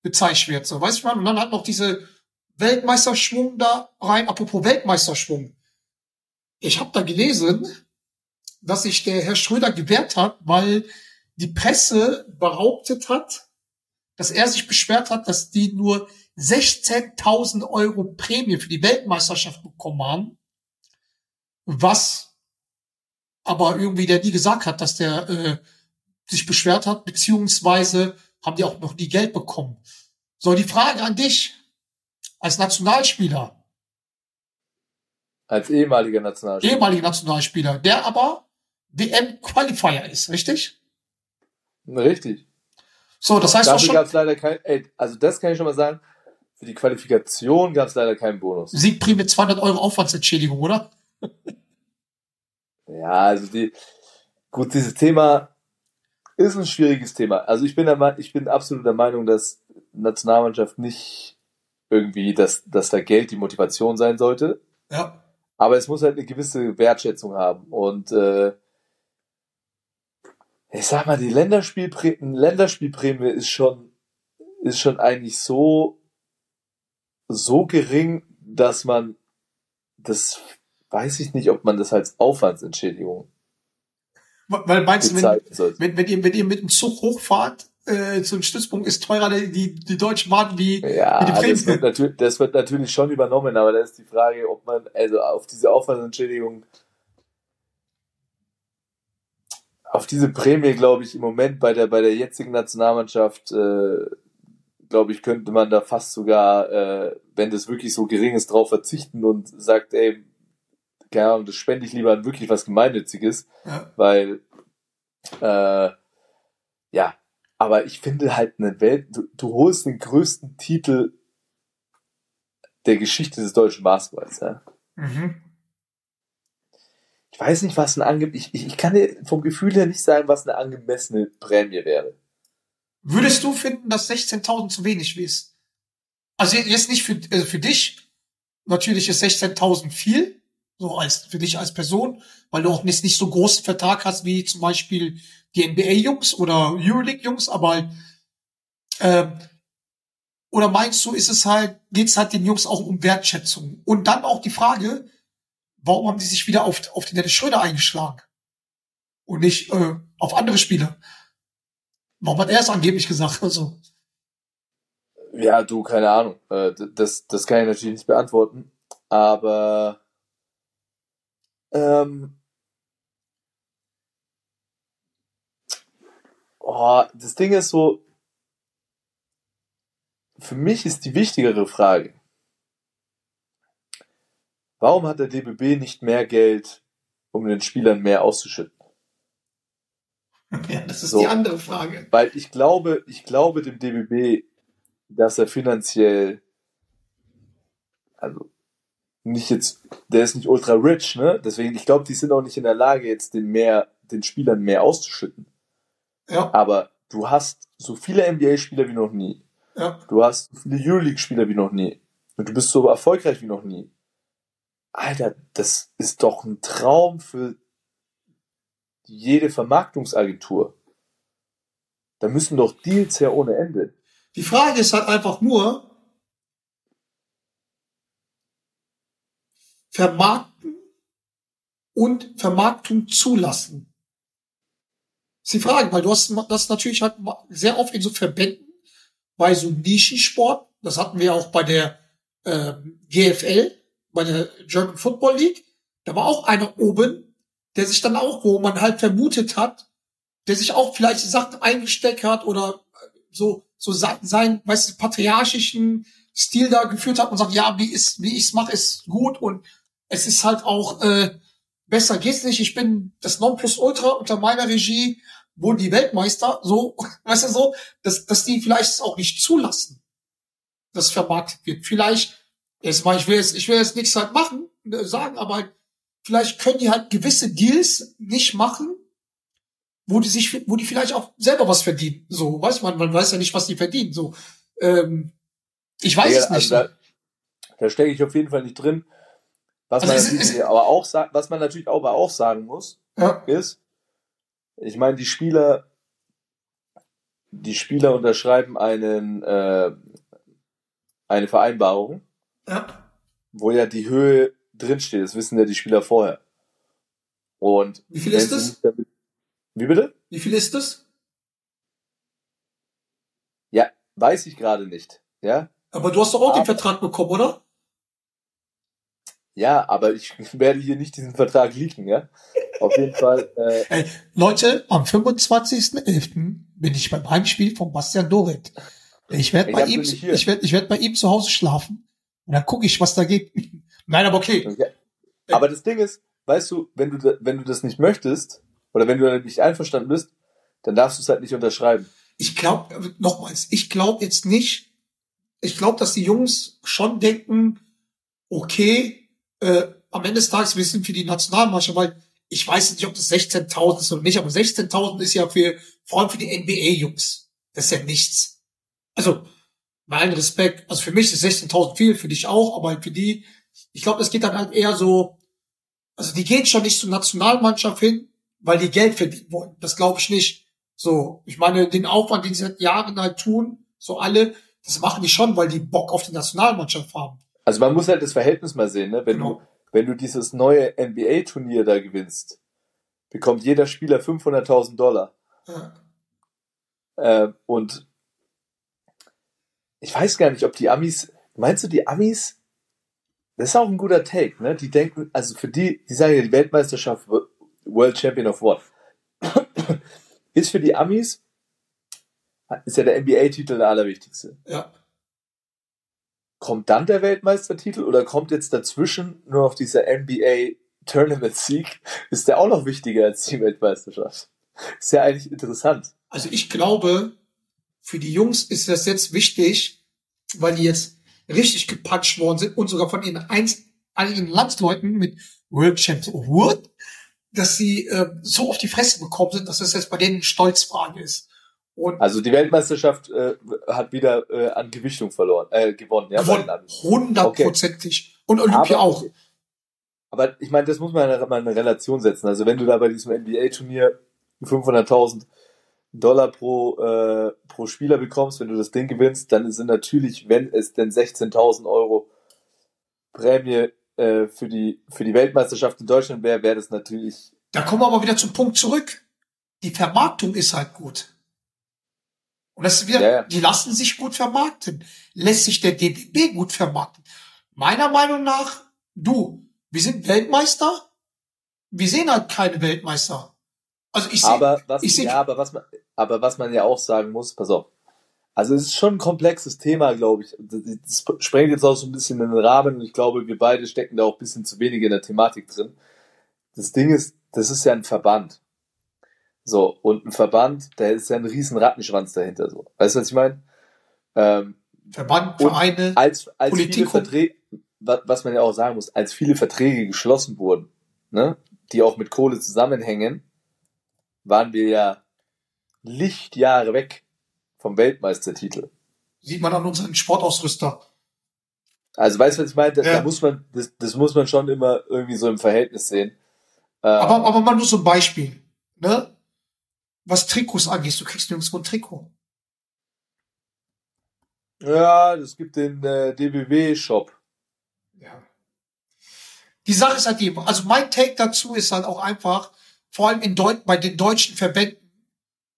gezeigt wird, so, weißt du mal? Und dann hat noch diese Weltmeisterschwung da rein, apropos Weltmeisterschwung. Ich habe da gelesen, dass sich der Herr Schröder gewehrt hat, weil die Presse behauptet hat, dass er sich beschwert hat, dass die nur 16.000 Euro Prämie für die Weltmeisterschaft bekommen haben, was aber irgendwie der nie gesagt hat, dass der äh, sich beschwert hat, beziehungsweise haben die auch noch nie Geld bekommen. So, die Frage an dich als Nationalspieler, Als ehemaliger Nationalspieler. ehemaliger Nationalspieler, der aber WM-Qualifier ist, richtig? Richtig. So, das heißt auch Dafür schon, gab es leider kein, ey, also das kann ich schon mal sagen, für die Qualifikation gab es leider keinen Bonus. Siegprämie mit 200 Euro Aufwandsentschädigung, oder? Ja, also die, gut, dieses Thema ist ein schwieriges Thema. Also ich bin der, ich bin absolut der Meinung, dass Nationalmannschaft nicht irgendwie, dass, dass da Geld die Motivation sein sollte. Ja. Aber es muss halt eine gewisse Wertschätzung haben. Und äh, ich sag mal, die Länderspielprä Länderspielprämie ist schon, ist schon eigentlich so, so gering, dass man das weiß ich nicht, ob man das als Aufwandsentschädigung Weil meinst du, wenn, wenn, wenn, ihr, wenn ihr mit dem Zug hochfahrt, äh, zum Stützpunkt ist teurer die, die deutschen Bahn wie, Ja, wie die Prämie. das wird, natürlich, das wird natürlich schon übernommen, aber da ist die Frage, ob man also auf diese Aufwandsentschädigung, auf diese Prämie, glaube ich, im Moment bei der bei der jetzigen Nationalmannschaft, äh, glaube ich, könnte man da fast sogar, äh, wenn das wirklich so gering ist, drauf verzichten und sagt, ey, keine Ahnung, das spende ich lieber an wirklich was Gemeinnütziges, Ja. weil äh, ja, aber ich finde halt eine Welt, du, du holst den größten Titel der Geschichte des deutschen Basketballs. Ja. Mhm. Ich weiß nicht, was ein ange ich, ich, ich kann dir vom Gefühl her nicht sagen, was eine angemessene Prämie wäre. Würdest du finden, dass 16.000 zu wenig ist? Also jetzt nicht für, äh, für dich. Natürlich ist 16.000 viel. So als, für dich als Person. Weil du auch nicht, nicht so großen Vertrag hast wie zum Beispiel die NBA-Jungs oder Euroleague-Jungs. Aber ähm, oder meinst du, ist es halt, geht's halt den Jungs auch um Wertschätzung? Und dann auch die Frage, warum haben die sich wieder auf, auf den Dennis Schröder eingeschlagen? Und nicht äh, auf andere Spieler? Warum hat er es angeblich gesagt? Also, Ja, du, keine Ahnung. Äh, Das, das kann ich natürlich nicht beantworten. Aber ähm, Oh, das Ding ist so, für mich ist die wichtigere Frage, warum hat der DBB nicht mehr Geld, um den Spielern mehr auszuschütten? Ja, das ist So. die andere Frage. Weil ich glaube, ich glaube dem DBB, dass er finanziell, also nicht jetzt, der ist nicht ultra rich, ne? Deswegen, ich glaube, die sind auch nicht in der Lage, jetzt den mehr, den Spielern mehr auszuschütten. Ja, Aber du hast so viele NBA-Spieler wie noch nie. ja. Du hast so viele Euroleague-Spieler wie noch nie. Und du bist so erfolgreich wie noch nie. Alter, das ist doch ein Traum für jede Vermarktungsagentur. Da müssen doch Deals her ohne Ende. Die Frage ist halt einfach nur, vermarkten und Vermarktung zulassen. Das ist die Frage, weil du hast das natürlich halt sehr oft in so Verbänden, bei so Nischensport, das hatten wir auch bei der ähm, GFL, bei der German Football League, da war auch einer oben, der sich dann auch, wo man halt vermutet hat, der sich auch vielleicht Sachen eingesteckt hat oder so, so sein, weißt du, patriarchischen Stil da geführt hat und sagt, ja, wie ist, wie ich's mache, ist gut und es ist halt auch äh, besser geht's nicht. Ich bin das Nonplusultra unter meiner Regie, wurden die Weltmeister, so, weißt du so, dass, dass die vielleicht es auch nicht zulassen, dass vermarktet wird. Vielleicht, jetzt mal, ich will jetzt, ich will jetzt nichts halt machen, äh, sagen, aber vielleicht können die halt gewisse Deals nicht machen, wo die sich, wo die vielleicht auch selber was verdienen. So, weiß man, man weiß ja nicht, was die verdienen. So, ähm, ich weiß Digga, es nicht. also da, da stecke ich auf jeden Fall nicht drin. Was, Also man ist- natürlich, es- aber auch, was man natürlich aber auch sagen muss, ja, ist, ich meine, die Spieler, die Spieler unterschreiben einen, äh, eine Vereinbarung, ja. wo ja die Höhe drinsteht. Das wissen ja die Spieler vorher. Und Wie viel ist das? Damit, wie bitte? Wie viel ist das? Ja, weiß ich gerade nicht. Ja, Aber du hast doch auch den Aber- Vertrag bekommen, oder? ja, aber ich werde hier nicht diesen Vertrag leaken, ja. Auf jeden Fall. Äh, Ey, Leute, am 25.11. bin ich beim Heimspiel von Bastian Doret. Ich werde bei ihm, ich werde, ich werde bei ihm zu Hause schlafen und dann gucke ich, was da geht. Nein, aber okay. Ja. Aber das Ding ist, weißt du, wenn du, wenn du das nicht möchtest, oder wenn du damit nicht einverstanden bist, dann darfst du es halt nicht unterschreiben. Ich glaube, nochmals, ich glaube jetzt nicht, ich glaube, dass die Jungs schon denken, okay, äh, am Ende des Tages, wir sind für die Nationalmannschaft, weil ich weiß nicht, ob das 16.000 ist oder nicht, aber 16.000 ist ja für, vor allem für die NBA-Jungs. Das ist ja nichts. Also, bei allem Respekt, also für mich ist 16.000 viel, für dich auch, aber für die, ich glaube, das geht dann halt eher so, also die gehen schon nicht zur Nationalmannschaft hin, weil die Geld verdienen wollen. Das glaube ich nicht. So, ich meine, den Aufwand, den sie seit Jahren halt tun, so alle, das machen die schon, weil die Bock auf die Nationalmannschaft haben. Also man muss halt das Verhältnis mal sehen, ne? Wenn Genau. du, wenn du dieses neue NBA-Turnier da gewinnst, bekommt jeder Spieler 500.000 Dollar. Ja. Äh, und ich weiß gar nicht, ob die Amis, meinst du die Amis, das ist auch ein guter Take, ne? Die denken, also für die, die sagen ja, die Weltmeisterschaft World Champion of What? ist für die Amis, ist ja der NBA-Titel der allerwichtigste. ja. Kommt dann der Weltmeistertitel oder kommt jetzt dazwischen nur noch dieser NBA Tournament Sieg? Ist der auch noch wichtiger als die Weltmeisterschaft? Ist ja eigentlich interessant. Also ich glaube, für die Jungs ist das jetzt wichtig, weil die jetzt richtig gepatscht worden sind und sogar von ihren eins, einigen Landsleuten mit World Champs Award, dass sie äh, so auf die Fresse gekommen sind, dass das jetzt bei denen eine Stolzfrage ist. Und Also die Weltmeisterschaft äh, hat wieder äh, an Gewichtung verloren, äh, gewonnen, ja, gewonnen, hundertprozentig. Und Olympia Aber- auch. Aber ich meine, das muss man in eine Relation setzen. Also wenn du da bei diesem NBA-Turnier 500.000 Dollar pro, äh, pro Spieler bekommst, wenn du das Ding gewinnst, dann sind natürlich, wenn es denn 16.000 Euro Prämie äh, für, die, für die Weltmeisterschaft in Deutschland wäre, wäre das natürlich Da kommen wir aber wieder zum Punkt zurück. Die Vermarktung ist halt gut. Und das Ja, ja. die lassen sich gut vermarkten. Lässt sich der DBB gut vermarkten. Meiner Meinung nach, du, wir sind Weltmeister. Wir sehen halt keine Weltmeister. Also ich sehe, Aber was, ich sehe, ja, aber was man, aber was man ja auch sagen muss, pass auf. Also es ist schon ein komplexes Thema, glaube ich. Das, sprengt jetzt auch so ein bisschen in den Rahmen und ich glaube, wir beide stecken da auch ein bisschen zu wenig in der Thematik drin. Das Ding ist, das ist ja ein Verband. So, und ein Verband, da ist ja ein riesen Rattenschwanz dahinter. So. Weißt du, was ich meine? Ähm, Verband, Vereine, als, als viele Politikum. Verträge, wa- was man ja auch sagen muss, als viele Verträge geschlossen wurden, ne, die auch mit Kohle zusammenhängen, waren wir ja Lichtjahre weg vom Weltmeistertitel. sieht man an unseren Sportausrüster. Also weißt du, was ich meine? Da, Ja. da muss man, das, das muss man schon immer irgendwie so im Verhältnis sehen. Äh, Aber, aber mal nur so ein Beispiel, ne? Was Trikots angeht, du kriegst nirgendwo ein Trikot. ja, es gibt den äh, DBW-Shop. Ja. Die Sache ist halt die, also mein Take dazu ist halt auch einfach, vor allem in Deut bei den deutschen Verbänden,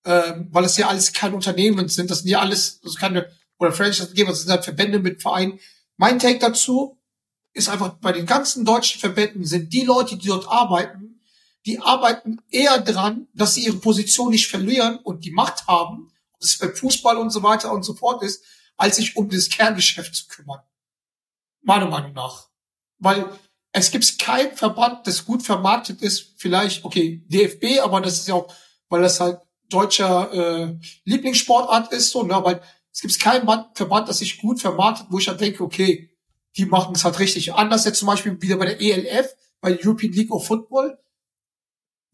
ähm, weil es ja alles keine Unternehmen sind, das sind ja alles, das keine, oder Franchise-Geber, das sind halt Verbände mit Vereinen. Mein Take dazu ist einfach, bei den ganzen deutschen Verbänden sind die Leute, die dort arbeiten, die arbeiten eher dran, dass sie ihre Position nicht verlieren und die Macht haben, das ist bei Fußball und so weiter und so fort ist, als sich um das Kerngeschäft zu kümmern. Meiner Meinung nach. Weil es gibt keinen Verband, das gut vermarktet ist. Vielleicht, okay, DFB, aber das ist ja auch, weil das halt deutscher äh, Lieblingssportart ist, so, ne? Aber es gibt keinen Band- Verband, das sich gut vermarktet, wo ich halt denke, okay, die machen es halt richtig. Anders jetzt zum Beispiel wieder bei der ELF, bei der European League of Football,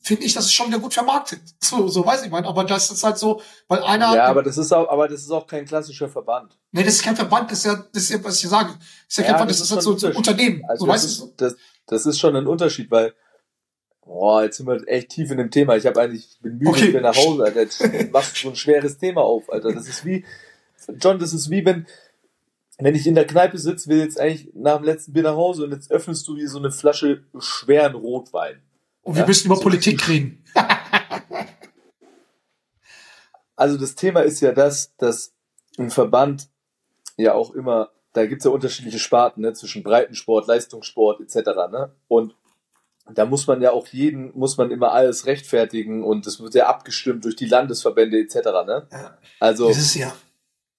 finde ich, das ist schon wieder gut vermarktet. So, so weiß ich mal. Aber das ist halt so, weil einer, Ja, aber das ist auch, aber das ist auch kein klassischer Verband. nee, das ist kein Verband, das ist ja, das ist ja, was ich sage. Das ist ja, Ja, kein Verband, das das ist halt so, ein so Unternehmen. Also so, das, weißt du? ist, das, das ist schon ein Unterschied, weil boah, jetzt sind wir echt tief in dem Thema. Ich habe eigentlich, ich bin müde, Okay. ich bin nach Hause, Alter. Jetzt machst so ein schweres Thema auf, Alter. Das ist wie, John, das ist wie wenn, wenn ich in der Kneipe sitze, will jetzt eigentlich nach dem letzten Bier nach Hause und jetzt öffnest du hier so eine Flasche schweren Rotwein. Und wir Ja, müssen über so Politik reden. Also das Thema ist ja das, dass ein Verband ja auch immer, da gibt's ja unterschiedliche Sparten, ne, zwischen Breitensport, Leistungssport etc. Ne? Und da muss man ja auch jeden, muss man immer alles rechtfertigen und es wird ja abgestimmt durch die Landesverbände etc. Ne? Ja. Also Das ist ja.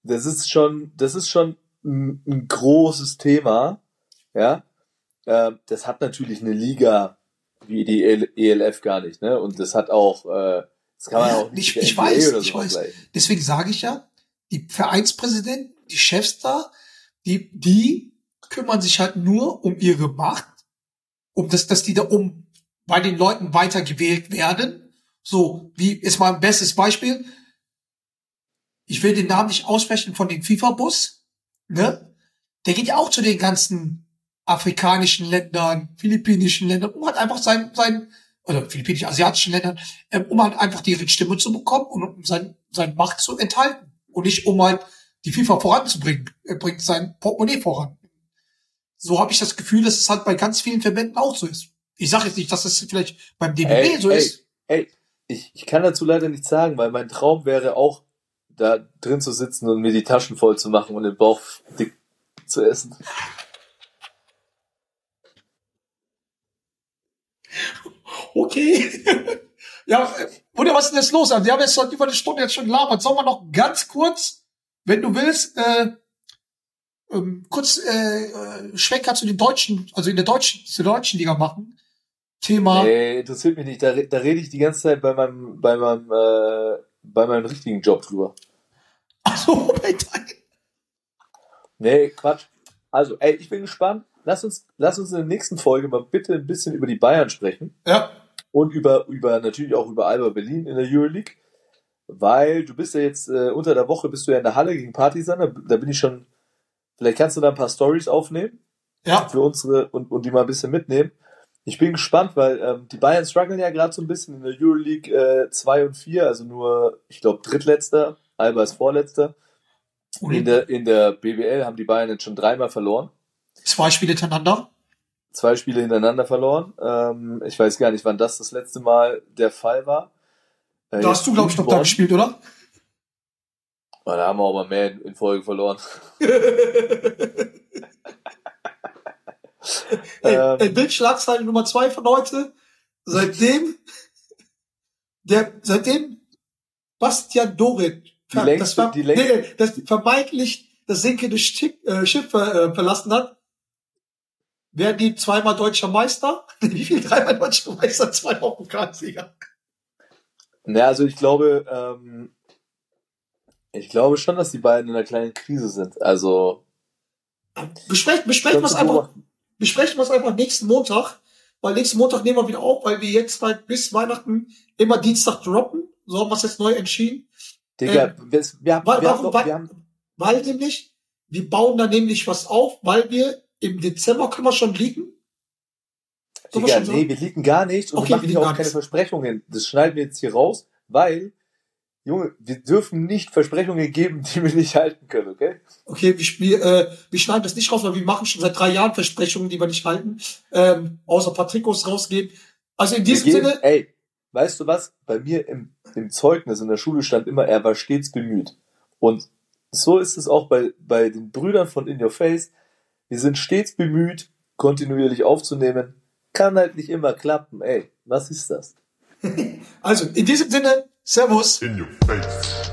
das ist schon, das ist schon ein, ein großes Thema, ja. Ähm, das hat natürlich eine Liga wie die EL ELF gar nicht, ne? Und das hat auch, äh, das kann man Ja, auch nicht ich- ich weiß, oder ich weiß. vergleichen. Deswegen sage ich ja, die Vereinspräsidenten, die Chefs da, die, die kümmern sich halt nur um ihre Macht, um das, dass die da um bei den Leuten weiter gewählt werden. So, wie ist mal ein bestes Beispiel. Ich will den Namen nicht aussprechen von dem FIFA-Bus, ne? Der geht ja auch zu den ganzen afrikanischen Ländern, philippinischen Ländern, um halt einfach sein, sein, oder philippinischen, asiatischen Ländern, ähm, um halt einfach die Stimme zu bekommen und um sein, seine Macht zu enthalten. Und nicht um halt die FIFA voranzubringen. Er bringt sein Portemonnaie voran. So habe ich das Gefühl, dass es halt bei ganz vielen Verbänden auch so ist. Ich sage jetzt nicht, dass es vielleicht beim DBB Ey, so ey, ist. Ey, ich, ich kann dazu leider nichts sagen, weil mein Traum wäre auch, da drin zu sitzen und mir die Taschen voll zu machen und den Bauch dick zu essen. Okay. ja, oder was ist denn jetzt los? Also, wir haben jetzt schon über eine Stunde jetzt schon gelabert. Sollen wir noch ganz kurz, wenn du willst, äh, ähm, kurz äh, äh, Schwenker zu den Deutschen, also in der deutschen, zur deutschen Liga machen. Thema. Ey, interessiert mich nicht. Da, da rede ich die ganze Zeit bei meinem, bei meinem, äh, bei meinem richtigen Job drüber. Also, bei deinem- Nee, Quatsch. Also, ey, ich bin gespannt. Lass uns, lass uns in der nächsten Folge mal bitte ein bisschen über die Bayern sprechen. ja. und über, über natürlich auch über Alba Berlin in der Euroleague, weil du bist ja jetzt äh, unter der Woche bist du ja in der Halle gegen Partisan, da, da bin ich schon, vielleicht kannst du da ein paar Stories aufnehmen Ja. für unsere und, und die mal ein bisschen mitnehmen. Ich bin gespannt, weil ähm, die Bayern strugglen ja gerade so ein bisschen in der Euroleague äh, 2 und 4, also nur, ich glaube, drittletzter, Alba ist vorletzter. In der, in der BBL haben die Bayern jetzt schon dreimal verloren. Zwei Spiele hintereinander. zwei Spiele hintereinander verloren. Ähm, ich weiß gar nicht, wann das das letzte Mal der Fall war. Äh, Da hast du, glaube ich, noch da gespielt, oder? Oh, da haben wir auch mal mehr in, Folge verloren. Ey, Ähm. Bildschlagzeile Nummer zwei von heute. Seitdem der, seitdem Bastian Dorit Die längste- das, ver die längste- nee, das vermeintlich das sinkende Schiff, äh, Schiff äh, verlassen hat, werden die zweimal deutscher Meister? Wie viel dreimal deutscher Meister, zweimal Pokalsieger? Ja, also ich glaube, ähm, ich glaube schon, dass die beiden in einer kleinen Krise sind. Also Besprechen, besprechen wir es einfach, besprechen wir es einfach nächsten Montag, weil nächsten Montag nehmen wir wieder auf, weil wir jetzt halt bis Weihnachten immer Dienstag droppen. So haben wir es jetzt neu entschieden. Digga, Ähm, wir, wir, haben, wa- wir, haben warum- doch, wir haben Weil nämlich, wir bauen da nämlich was auf, weil wir im Dezember können wir schon liegen. Digga, sagen? nee, wir liegen gar nicht und Okay, wir machen hier auch keine nicht. Versprechungen. Das schneiden wir jetzt hier raus, weil, Junge, wir dürfen nicht Versprechungen geben, die wir nicht halten können, okay? Okay, wir, wir, äh, wir schneiden das nicht raus, weil wir machen schon seit drei Jahren Versprechungen, die wir nicht halten, ähm, außer Trikots rausgeben. Also in diesem geben, Sinne, ey, weißt du was? Bei mir im, im Zeugnis in der Schule stand immer, er war stets bemüht. Und so ist es auch bei, bei den Brüdern von In Your Face. Wir sind stets bemüht, kontinuierlich aufzunehmen. Kann halt nicht immer klappen, ey. Was ist das? also in diesem Sinne, Servus. In your face.